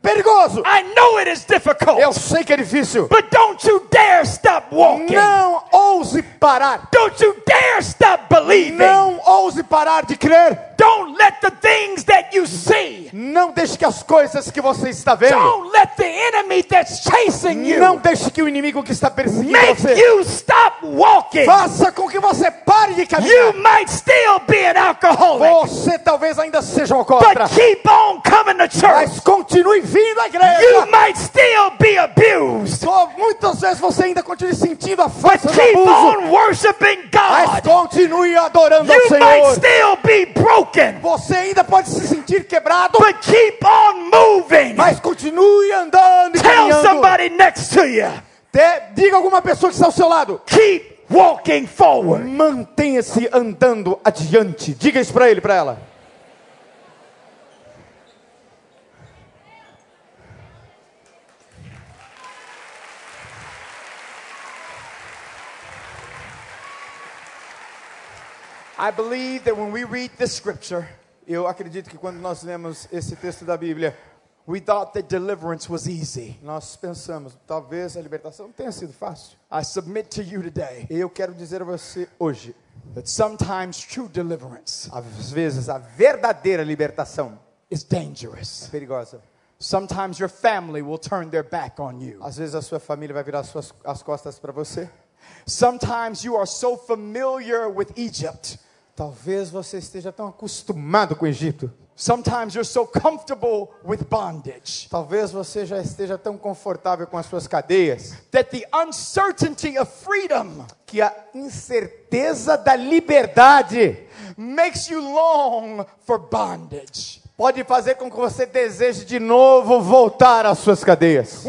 Speaker 2: perigoso.
Speaker 1: I know it is difficult.
Speaker 2: Eu sei que é difícil.
Speaker 1: But don't you dare stop walking.
Speaker 2: Não ouse parar.
Speaker 1: Don't you dare stop believing.
Speaker 2: Não ouse parar de crer.
Speaker 1: Don't let the things that you see,
Speaker 2: Não deixe que as coisas que você está vendo,
Speaker 1: don't let the enemy that's chasing you
Speaker 2: não deixe que o inimigo que está perseguindo
Speaker 1: make
Speaker 2: você
Speaker 1: you stop walking.
Speaker 2: faça com que você pare de
Speaker 1: You
Speaker 2: caminhar.
Speaker 1: might still be an alcoholic,
Speaker 2: Você talvez ainda seja um alcoólatra,
Speaker 1: but keep on coming to church.
Speaker 2: mas continue vindo à
Speaker 1: You
Speaker 2: igreja.
Speaker 1: might still be abused,
Speaker 2: Só Muitas vezes você ainda continue sentindo a força do
Speaker 1: keep
Speaker 2: abuso,
Speaker 1: on worshiping
Speaker 2: mas
Speaker 1: God.
Speaker 2: continue adorando ao
Speaker 1: You might
Speaker 2: Senhor.
Speaker 1: still be broken,
Speaker 2: Você ainda pode se sentir quebrado,
Speaker 1: but keep on moving.
Speaker 2: mas continue andando e
Speaker 1: Tell
Speaker 2: caminhando.
Speaker 1: somebody next to you,
Speaker 2: Te- diga a alguma pessoa que está ao seu lado.
Speaker 1: keep walking forward.
Speaker 2: Mantenha-se andando adiante. Diga isso para ele, para ela.
Speaker 1: I believe that when we read this scripture,
Speaker 2: Eu acredito que quando nós lemos esse texto da Bíblia,
Speaker 1: we thought that deliverance was easy.
Speaker 2: nós pensamos, talvez a libertação tenha sido fácil.
Speaker 1: I submit to you today
Speaker 2: E eu quero dizer a você hoje,
Speaker 1: that sometimes true deliverance
Speaker 2: às vezes a verdadeira libertação
Speaker 1: is dangerous.
Speaker 2: é perigosa.
Speaker 1: Sometimes your family will turn their back on you.
Speaker 2: Às vezes a sua família vai virar suas, as costas para você.
Speaker 1: Sometimes you are so familiar with Egypt.
Speaker 2: Talvez você esteja tão acostumado com o Egito.
Speaker 1: Sometimes you're so comfortable with bondage
Speaker 2: Talvez você já esteja tão confortável com as suas cadeias
Speaker 1: that the uncertainty of freedom
Speaker 2: que a incerteza da liberdade
Speaker 1: makes you long for bondage.
Speaker 2: Pode fazer com que você deseje de novo voltar às suas cadeias.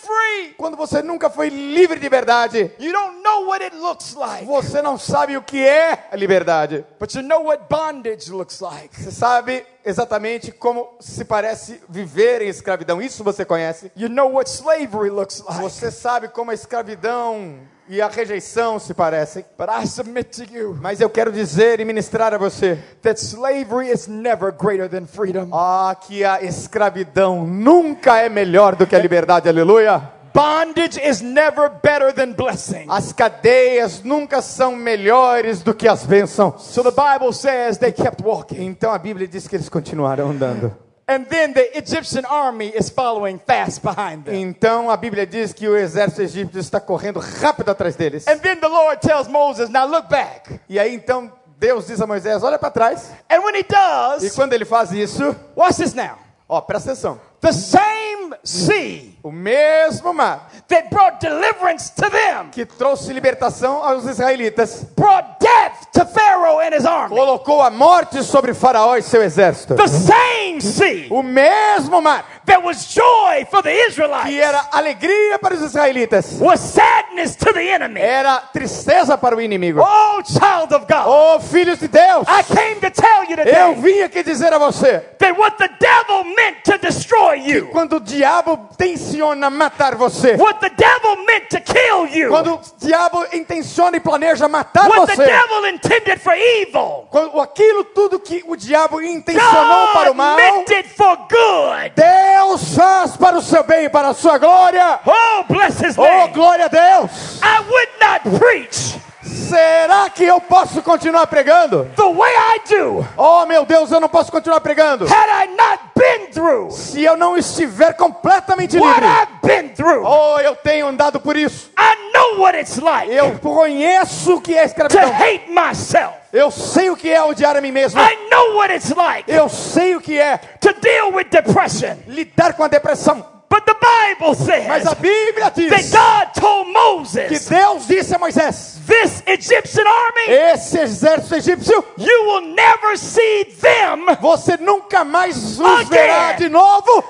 Speaker 1: Free,
Speaker 2: Quando você nunca foi livre de verdade,
Speaker 1: you don't know what it looks like,
Speaker 2: você não sabe o que é a liberdade.
Speaker 1: but you know what bondage looks like.
Speaker 2: Você sabe exatamente como se parece viver em escravidão. Isso você conhece.
Speaker 1: You know what slavery looks like.
Speaker 2: Você sabe como a escravidão e a rejeição se parecem.
Speaker 1: But I submit to you
Speaker 2: Mas eu quero dizer e ministrar a você
Speaker 1: that slavery is never greater than freedom.
Speaker 2: ah, que a escravidão nunca é melhor do que a liberdade. Aleluia.
Speaker 1: Bondage is never better than blessing.
Speaker 2: As cadeias nunca são melhores do que as bênçãos.
Speaker 1: So the Bible says they kept walking.
Speaker 2: Então a Bíblia diz que eles continuaram andando.
Speaker 1: And then the Egyptian army is following fast behind them.
Speaker 2: Então a Bíblia diz que o exército egípcio está correndo rápido atrás deles.
Speaker 1: And then the Lord tells Moses, Now look back.
Speaker 2: E aí então Deus diz a Moisés: Olha para trás.
Speaker 1: And when he
Speaker 2: E
Speaker 1: does,
Speaker 2: quando ele faz isso,
Speaker 1: watch this now.
Speaker 2: ó, presta atenção.
Speaker 1: The same sea
Speaker 2: O mesmo mar
Speaker 1: that brought deliverance to them
Speaker 2: que trouxe libertação aos israelitas
Speaker 1: brought death to Pharaoh and his army.
Speaker 2: colocou a morte sobre Faraó e seu exército.
Speaker 1: The same sea
Speaker 2: O mesmo mar
Speaker 1: that was joy for the
Speaker 2: que
Speaker 1: Israelites
Speaker 2: era alegria para os israelitas
Speaker 1: was sadness to the enemy.
Speaker 2: era tristeza para o inimigo.
Speaker 1: Oh, child of God.
Speaker 2: Oh, filhos de Deus,
Speaker 1: I came to tell you
Speaker 2: eu
Speaker 1: today
Speaker 2: vim aqui dizer a você
Speaker 1: that what the devil meant to destroy you,
Speaker 2: quando o diabo tenciona matar você,
Speaker 1: what the devil meant to kill you,
Speaker 2: quando o diabo intenciona e planeja matar
Speaker 1: what the
Speaker 2: você,
Speaker 1: devil intended for evil,
Speaker 2: quando aquilo tudo que o diabo intencionou para o
Speaker 1: God
Speaker 2: mal,
Speaker 1: meant it for good.
Speaker 2: Deus faz para o seu bem e para a sua glória.
Speaker 1: Oh, bless his
Speaker 2: Oh,
Speaker 1: name.
Speaker 2: glória a Deus!
Speaker 1: I would not preach
Speaker 2: Será que eu posso continuar pregando?
Speaker 1: the way I do
Speaker 2: Oh, meu Deus, eu não posso continuar pregando.
Speaker 1: had I not been through
Speaker 2: Se eu não estiver completamente
Speaker 1: what
Speaker 2: livre.
Speaker 1: I've been through.
Speaker 2: Oh, eu tenho andado por isso.
Speaker 1: I know what it's like
Speaker 2: Eu conheço o que é
Speaker 1: to
Speaker 2: escravidão.
Speaker 1: hate myself.
Speaker 2: Eu sei o que é odiar a mim mesmo.
Speaker 1: I know what it's like
Speaker 2: Eu sei o que é
Speaker 1: to deal with depression.
Speaker 2: lidar com a depressão.
Speaker 1: But the Bible
Speaker 2: Mas a
Speaker 1: says
Speaker 2: Bíblia
Speaker 1: that
Speaker 2: diz
Speaker 1: God told
Speaker 2: que
Speaker 1: Moses,
Speaker 2: Deus disse a Moisés:
Speaker 1: This Egyptian army,
Speaker 2: Esse exército egípcio,
Speaker 1: you will never see them.
Speaker 2: você nunca mais os
Speaker 1: Again.
Speaker 2: verá de novo.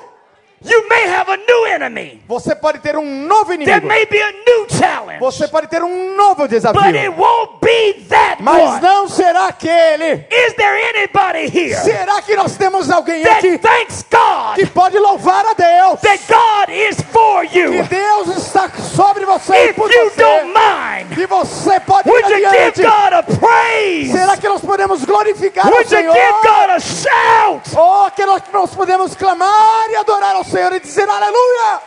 Speaker 2: Você pode ter um novo
Speaker 1: There
Speaker 2: inimigo.
Speaker 1: may be a new challenge.
Speaker 2: Você pode ter um novo
Speaker 1: But it
Speaker 2: desafio.
Speaker 1: won't be that
Speaker 2: Mas não será aquele.
Speaker 1: Is there anybody here
Speaker 2: Será que nós temos alguém
Speaker 1: that
Speaker 2: aqui
Speaker 1: thanks God
Speaker 2: que pode louvar a Deus?
Speaker 1: that God is for
Speaker 2: Que? Deus está sobre você e
Speaker 1: If
Speaker 2: por
Speaker 1: you don't
Speaker 2: você.
Speaker 1: mind,
Speaker 2: Que você pode ir adiante.
Speaker 1: give God a praise?
Speaker 2: Será que nós podemos glorificar
Speaker 1: Would you
Speaker 2: Senhor?
Speaker 1: give God a shout?
Speaker 2: Oh, que nós, nós podemos clamar e adorar ao Senhor e dizer aleluia.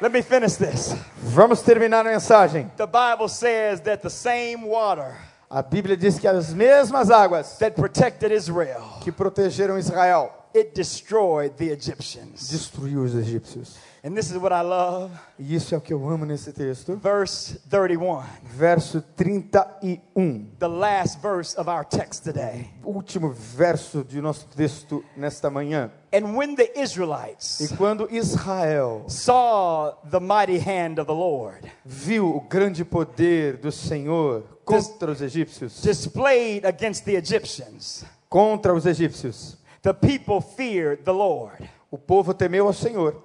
Speaker 1: Let me finish this.
Speaker 2: Vamos terminar a mensagem.
Speaker 1: The Bible says that the same water
Speaker 2: A Bíblia diz que as mesmas águas
Speaker 1: that protected Israel,
Speaker 2: que protegeram Israel
Speaker 1: it destroyed the Egyptians.
Speaker 2: destruiu os egípcios.
Speaker 1: And this is what I love.
Speaker 2: E isso é o que eu amo nesse texto.
Speaker 1: Verse 31,
Speaker 2: Verso 31.
Speaker 1: the last verse of our text today.
Speaker 2: Último verso de nosso texto nesta manhã.
Speaker 1: And when the
Speaker 2: E
Speaker 1: Israelites
Speaker 2: quando Israel
Speaker 1: saw the mighty hand of the Lord
Speaker 2: viu o grande poder do Senhor contra os egípcios,
Speaker 1: displayed against the Egyptians,
Speaker 2: contra os egípcios,
Speaker 1: the people feared the Lord.
Speaker 2: o povo temeu ao Senhor.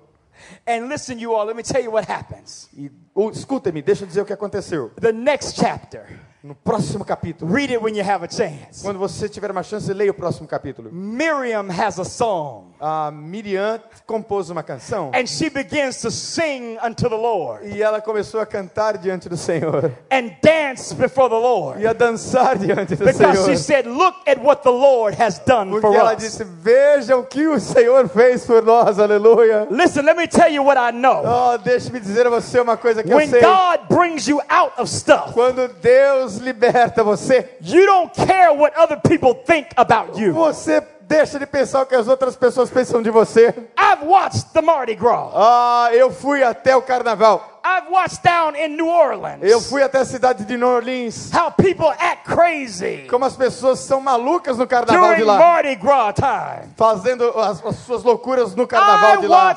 Speaker 1: And listen, you all, let me tell you what happens.
Speaker 2: E ou, escuta-me, deixa eu dizer o que aconteceu.
Speaker 1: The next chapter,
Speaker 2: No próximo capítulo,
Speaker 1: read it when you have a chance.
Speaker 2: quando você tiver uma chance, leia o próximo capítulo.
Speaker 1: Miriam has a song,
Speaker 2: A Miriam compôs uma canção
Speaker 1: and she begins to sing unto the Lord
Speaker 2: e ela começou a cantar diante do Senhor
Speaker 1: and dance before the Lord
Speaker 2: e a dançar diante do
Speaker 1: because she
Speaker 2: Senhor.
Speaker 1: said, Look at what the Lord has done
Speaker 2: Porque
Speaker 1: for
Speaker 2: ela
Speaker 1: us.
Speaker 2: disse: Vejam o que o Senhor fez por nós, aleluia.
Speaker 1: Listen, let me tell you what I know.
Speaker 2: Oh, deixe-me dizer a você uma coisa que eu
Speaker 1: When
Speaker 2: sei.
Speaker 1: God brings you out of stuff,
Speaker 2: Quando Deus liberta você,
Speaker 1: you don't care what other people think about you.
Speaker 2: você deixa de pensar o que as outras pessoas pensam de você.
Speaker 1: I've watched the Mardi Gras.
Speaker 2: Ah, eu fui até o carnaval.
Speaker 1: I've watched down in New Orleans
Speaker 2: Eu fui até a cidade de New Orleans.
Speaker 1: how people act crazy
Speaker 2: Como as pessoas são malucas no carnaval de lá.
Speaker 1: Mardi Gras time.
Speaker 2: Fazendo as, as suas loucuras no carnaval
Speaker 1: I
Speaker 2: de lá.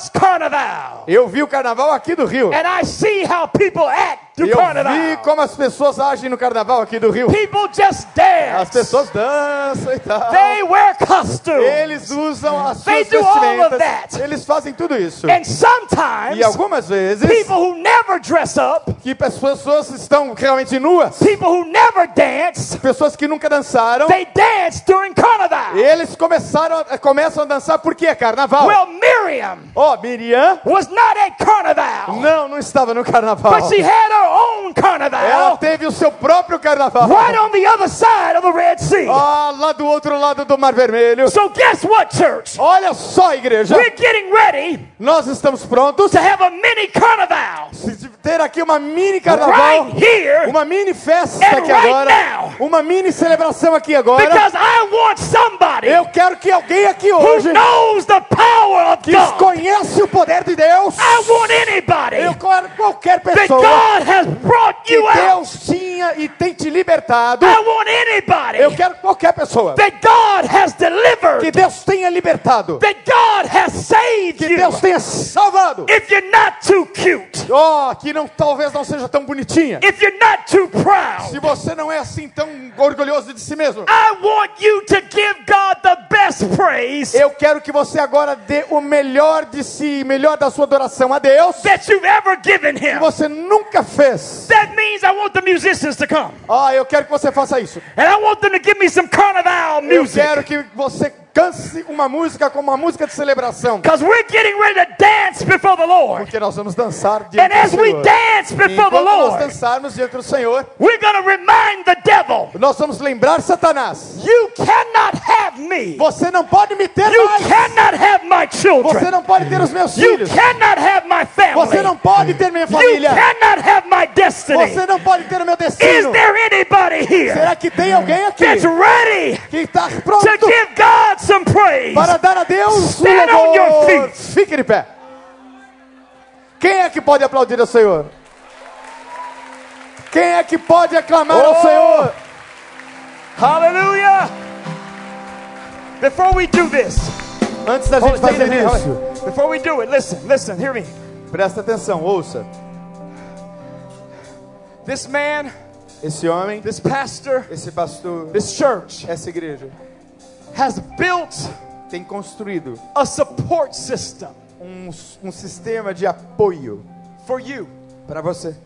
Speaker 2: Eu vi o carnaval aqui do Rio.
Speaker 1: and I see how people act
Speaker 2: eu vi
Speaker 1: Carnival.
Speaker 2: como as pessoas agem no carnaval aqui do Rio.
Speaker 1: People just
Speaker 2: As
Speaker 1: dance.
Speaker 2: pessoas dançam e tal.
Speaker 1: They wear costumes.
Speaker 2: Eles usam as
Speaker 1: They
Speaker 2: suas
Speaker 1: do all of
Speaker 2: vestimentas.
Speaker 1: that.
Speaker 2: Eles fazem tudo isso.
Speaker 1: And sometimes
Speaker 2: E algumas vezes
Speaker 1: people who never dress up,
Speaker 2: que as pessoas estão realmente nuas,
Speaker 1: people who never dance,
Speaker 2: pessoas que nunca dançaram,
Speaker 1: they dance during Carnival.
Speaker 2: eles começaram a, começam a dançar porque é carnaval.
Speaker 1: Well, Miriam
Speaker 2: Ó, Miriam,
Speaker 1: was not at Carnival,
Speaker 2: não, não estava no carnaval.
Speaker 1: but she had her own
Speaker 2: Ela
Speaker 1: Carnival
Speaker 2: teve o seu próprio carnaval.
Speaker 1: right on the other side of the Red Sea.
Speaker 2: Ah, lá do outro lado do Mar Vermelho.
Speaker 1: So guess what, church?
Speaker 2: Olha só, igreja,
Speaker 1: We're getting ready
Speaker 2: nós estamos prontos.
Speaker 1: to have a mini Carnival.
Speaker 2: Ter aqui uma mini carnaval,
Speaker 1: right here
Speaker 2: uma mini festa aqui
Speaker 1: right
Speaker 2: agora,
Speaker 1: now.
Speaker 2: uma mini celebração aqui agora.
Speaker 1: because I want somebody
Speaker 2: Eu quero que alguém aqui
Speaker 1: who
Speaker 2: hoje
Speaker 1: knows the power of
Speaker 2: que
Speaker 1: God.
Speaker 2: conhece o poder de Deus,
Speaker 1: I want anybody
Speaker 2: eu quero qualquer
Speaker 1: that
Speaker 2: pessoa
Speaker 1: God has brought
Speaker 2: que
Speaker 1: you out.
Speaker 2: Deus tinha e tem te libertado.
Speaker 1: I want anybody
Speaker 2: Eu quero qualquer pessoa
Speaker 1: that God has
Speaker 2: que
Speaker 1: delivered,
Speaker 2: Deus tenha libertado,
Speaker 1: that God has saved
Speaker 2: que
Speaker 1: you.
Speaker 2: Deus tenha salvado.
Speaker 1: If you're not too cute,
Speaker 2: Oh, que não talvez não seja tão bonitinha.
Speaker 1: if you're not too proud,
Speaker 2: Se você não é assim tão orgulhoso de si mesmo,
Speaker 1: I want you to give God the best praise
Speaker 2: eu quero que você agora dê o melhor de si, melhor da sua adoração a Deus,
Speaker 1: that you've ever given
Speaker 2: que você nunca fez.
Speaker 1: That means I want the musicians to come.
Speaker 2: Ah, eu quero que você faça isso.
Speaker 1: And I want them to give me some carnival
Speaker 2: Eu
Speaker 1: music.
Speaker 2: quero que você cance uma música como uma música de celebração,
Speaker 1: Because we're getting ready to dance before the Lord.
Speaker 2: porque nós vamos dançar
Speaker 1: And
Speaker 2: diante
Speaker 1: as
Speaker 2: do
Speaker 1: we
Speaker 2: Senhor.
Speaker 1: dance before the
Speaker 2: Enquanto nós
Speaker 1: Lord,
Speaker 2: dançarmos diante do Senhor,
Speaker 1: we're going to remind the devil,
Speaker 2: nós vamos lembrar Satanás.
Speaker 1: you cannot have me.
Speaker 2: Você não pode me ter
Speaker 1: You
Speaker 2: mais.
Speaker 1: cannot have my
Speaker 2: Você
Speaker 1: children.
Speaker 2: não pode ter os meus
Speaker 1: You
Speaker 2: filhos.
Speaker 1: cannot have my
Speaker 2: Você não pode ter minha
Speaker 1: You
Speaker 2: família.
Speaker 1: cannot have my destiny.
Speaker 2: Você não pode ter o meu
Speaker 1: Is
Speaker 2: destino.
Speaker 1: there anybody here
Speaker 2: Será que tem alguém aqui
Speaker 1: that's ready
Speaker 2: que está
Speaker 1: to
Speaker 2: pronto
Speaker 1: give God some praise?
Speaker 2: para dar a Deus o
Speaker 1: Stand on your
Speaker 2: louvor?
Speaker 1: feet.
Speaker 2: Fique de pé. Quem é que pode aplaudir ao Senhor? Quem é que pode aclamar ao
Speaker 1: Oh.
Speaker 2: Senhor?
Speaker 1: Hallelujah. Before we do this,
Speaker 2: Antes da gente fazer
Speaker 1: hand,
Speaker 2: isso.
Speaker 1: Before we do it, listen, listen, hear me.
Speaker 2: presta atenção, ouça.
Speaker 1: This man,
Speaker 2: Esse homem,
Speaker 1: this pastor,
Speaker 2: esse pastor,
Speaker 1: this church
Speaker 2: essa igreja
Speaker 1: has built
Speaker 2: tem construído
Speaker 1: a support system
Speaker 2: um, um sistema de apoio
Speaker 1: for you.
Speaker 2: para você.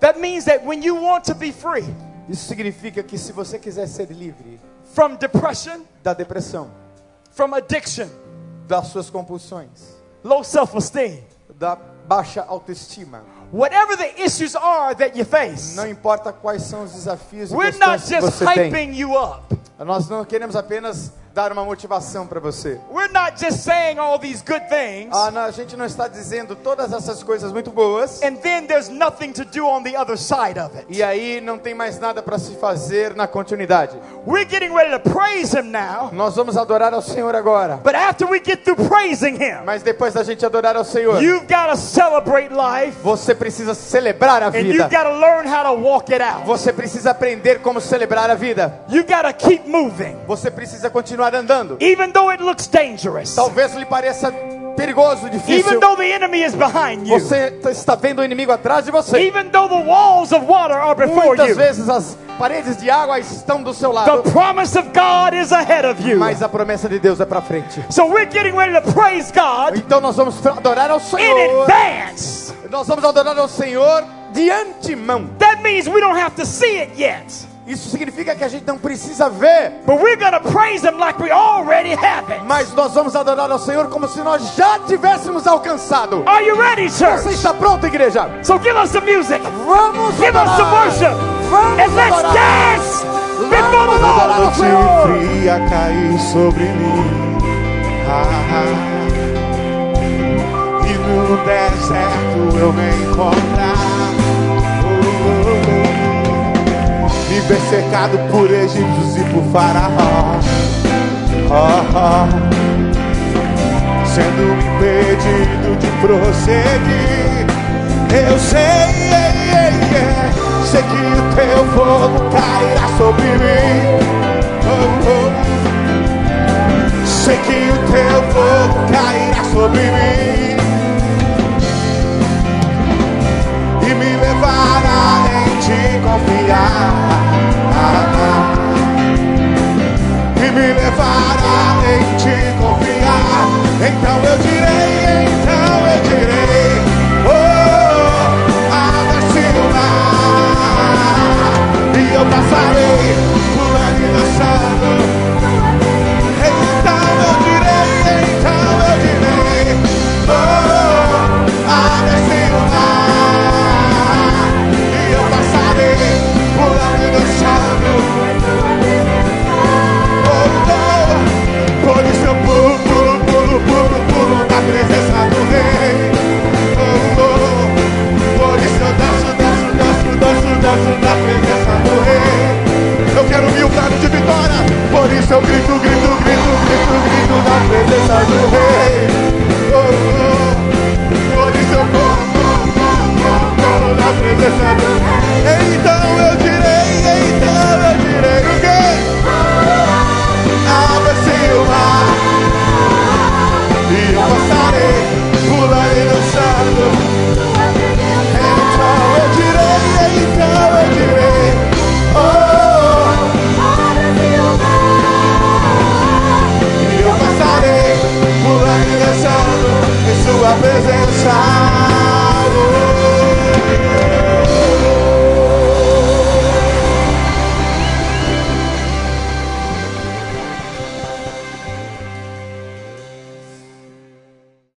Speaker 1: That means that when you want to be free
Speaker 2: Isso significa que se você quiser ser livre
Speaker 1: from depression,
Speaker 2: da depressão,
Speaker 1: from addiction,
Speaker 2: das suas compulsões,
Speaker 1: low self esteem,
Speaker 2: da baixa autoestima,
Speaker 1: whatever the issues are that you face,
Speaker 2: não importa quais são os desafios e
Speaker 1: we're not
Speaker 2: questões que
Speaker 1: just
Speaker 2: você tem,
Speaker 1: hyping you up.
Speaker 2: nós não queremos apenas dar uma motivação para você.
Speaker 1: We're not just saying all these good things
Speaker 2: Ah, não, a gente não está dizendo todas essas coisas muito boas
Speaker 1: and then there's nothing to do on the other side of it.
Speaker 2: e aí não tem mais nada para se fazer na continuidade.
Speaker 1: We're getting ready to praise Him now,
Speaker 2: Nós vamos adorar ao Senhor agora.
Speaker 1: but after we get through praising Him,
Speaker 2: Mas depois da gente adorar ao Senhor,
Speaker 1: you've got to celebrate life
Speaker 2: você precisa celebrar a
Speaker 1: and
Speaker 2: vida.
Speaker 1: you've got to learn how to walk it out.
Speaker 2: Você precisa aprender como celebrar a vida.
Speaker 1: You've got to keep moving,
Speaker 2: Você precisa continuar andando.
Speaker 1: even though it looks dangerous,
Speaker 2: Talvez lhe pareça perigoso,
Speaker 1: even
Speaker 2: difícil.
Speaker 1: though the enemy is behind you,
Speaker 2: Você está vendo o inimigo atrás de você.
Speaker 1: even though the walls of water are before
Speaker 2: Muitas
Speaker 1: you.
Speaker 2: vezes as paredes de água estão do seu lado,
Speaker 1: The promise of God is ahead of you.
Speaker 2: mas a promessa de Deus é para frente.
Speaker 1: So we're getting ready to praise God
Speaker 2: Então nós vamos adorar ao
Speaker 1: in
Speaker 2: Senhor.
Speaker 1: advance.
Speaker 2: Nós vamos adorar ao Senhor de antemão.
Speaker 1: That means we don't have to see it yet.
Speaker 2: Isso significa que a gente não precisa ver,
Speaker 1: But we're going to praise Him like we already have it.
Speaker 2: mas nós vamos adorar ao Senhor como se nós já tivéssemos alcançado.
Speaker 1: Are you ready, church?
Speaker 2: Você está pronto, igreja?
Speaker 1: So give us some music.
Speaker 2: Vamos
Speaker 1: Give us some
Speaker 2: adorar.
Speaker 1: worship.
Speaker 2: Vamos
Speaker 1: And let's
Speaker 2: adorar.
Speaker 1: dance before the Lord.
Speaker 2: adorar ao
Speaker 3: noite fria cair sobre mim. Ah, e no deserto eu me encontrar. Ver cercado por egípcios e por faraó. Oh, oh. Sendo impedido de prosseguir. Eu sei, sei que o teu fogo cairá sobre mim. Oh, oh. Sei que o teu fogo cairá sobre mim e me levará em te confiar. Me levará em te confiar. Então eu direi, então eu direi, oh, o mar e eu passarei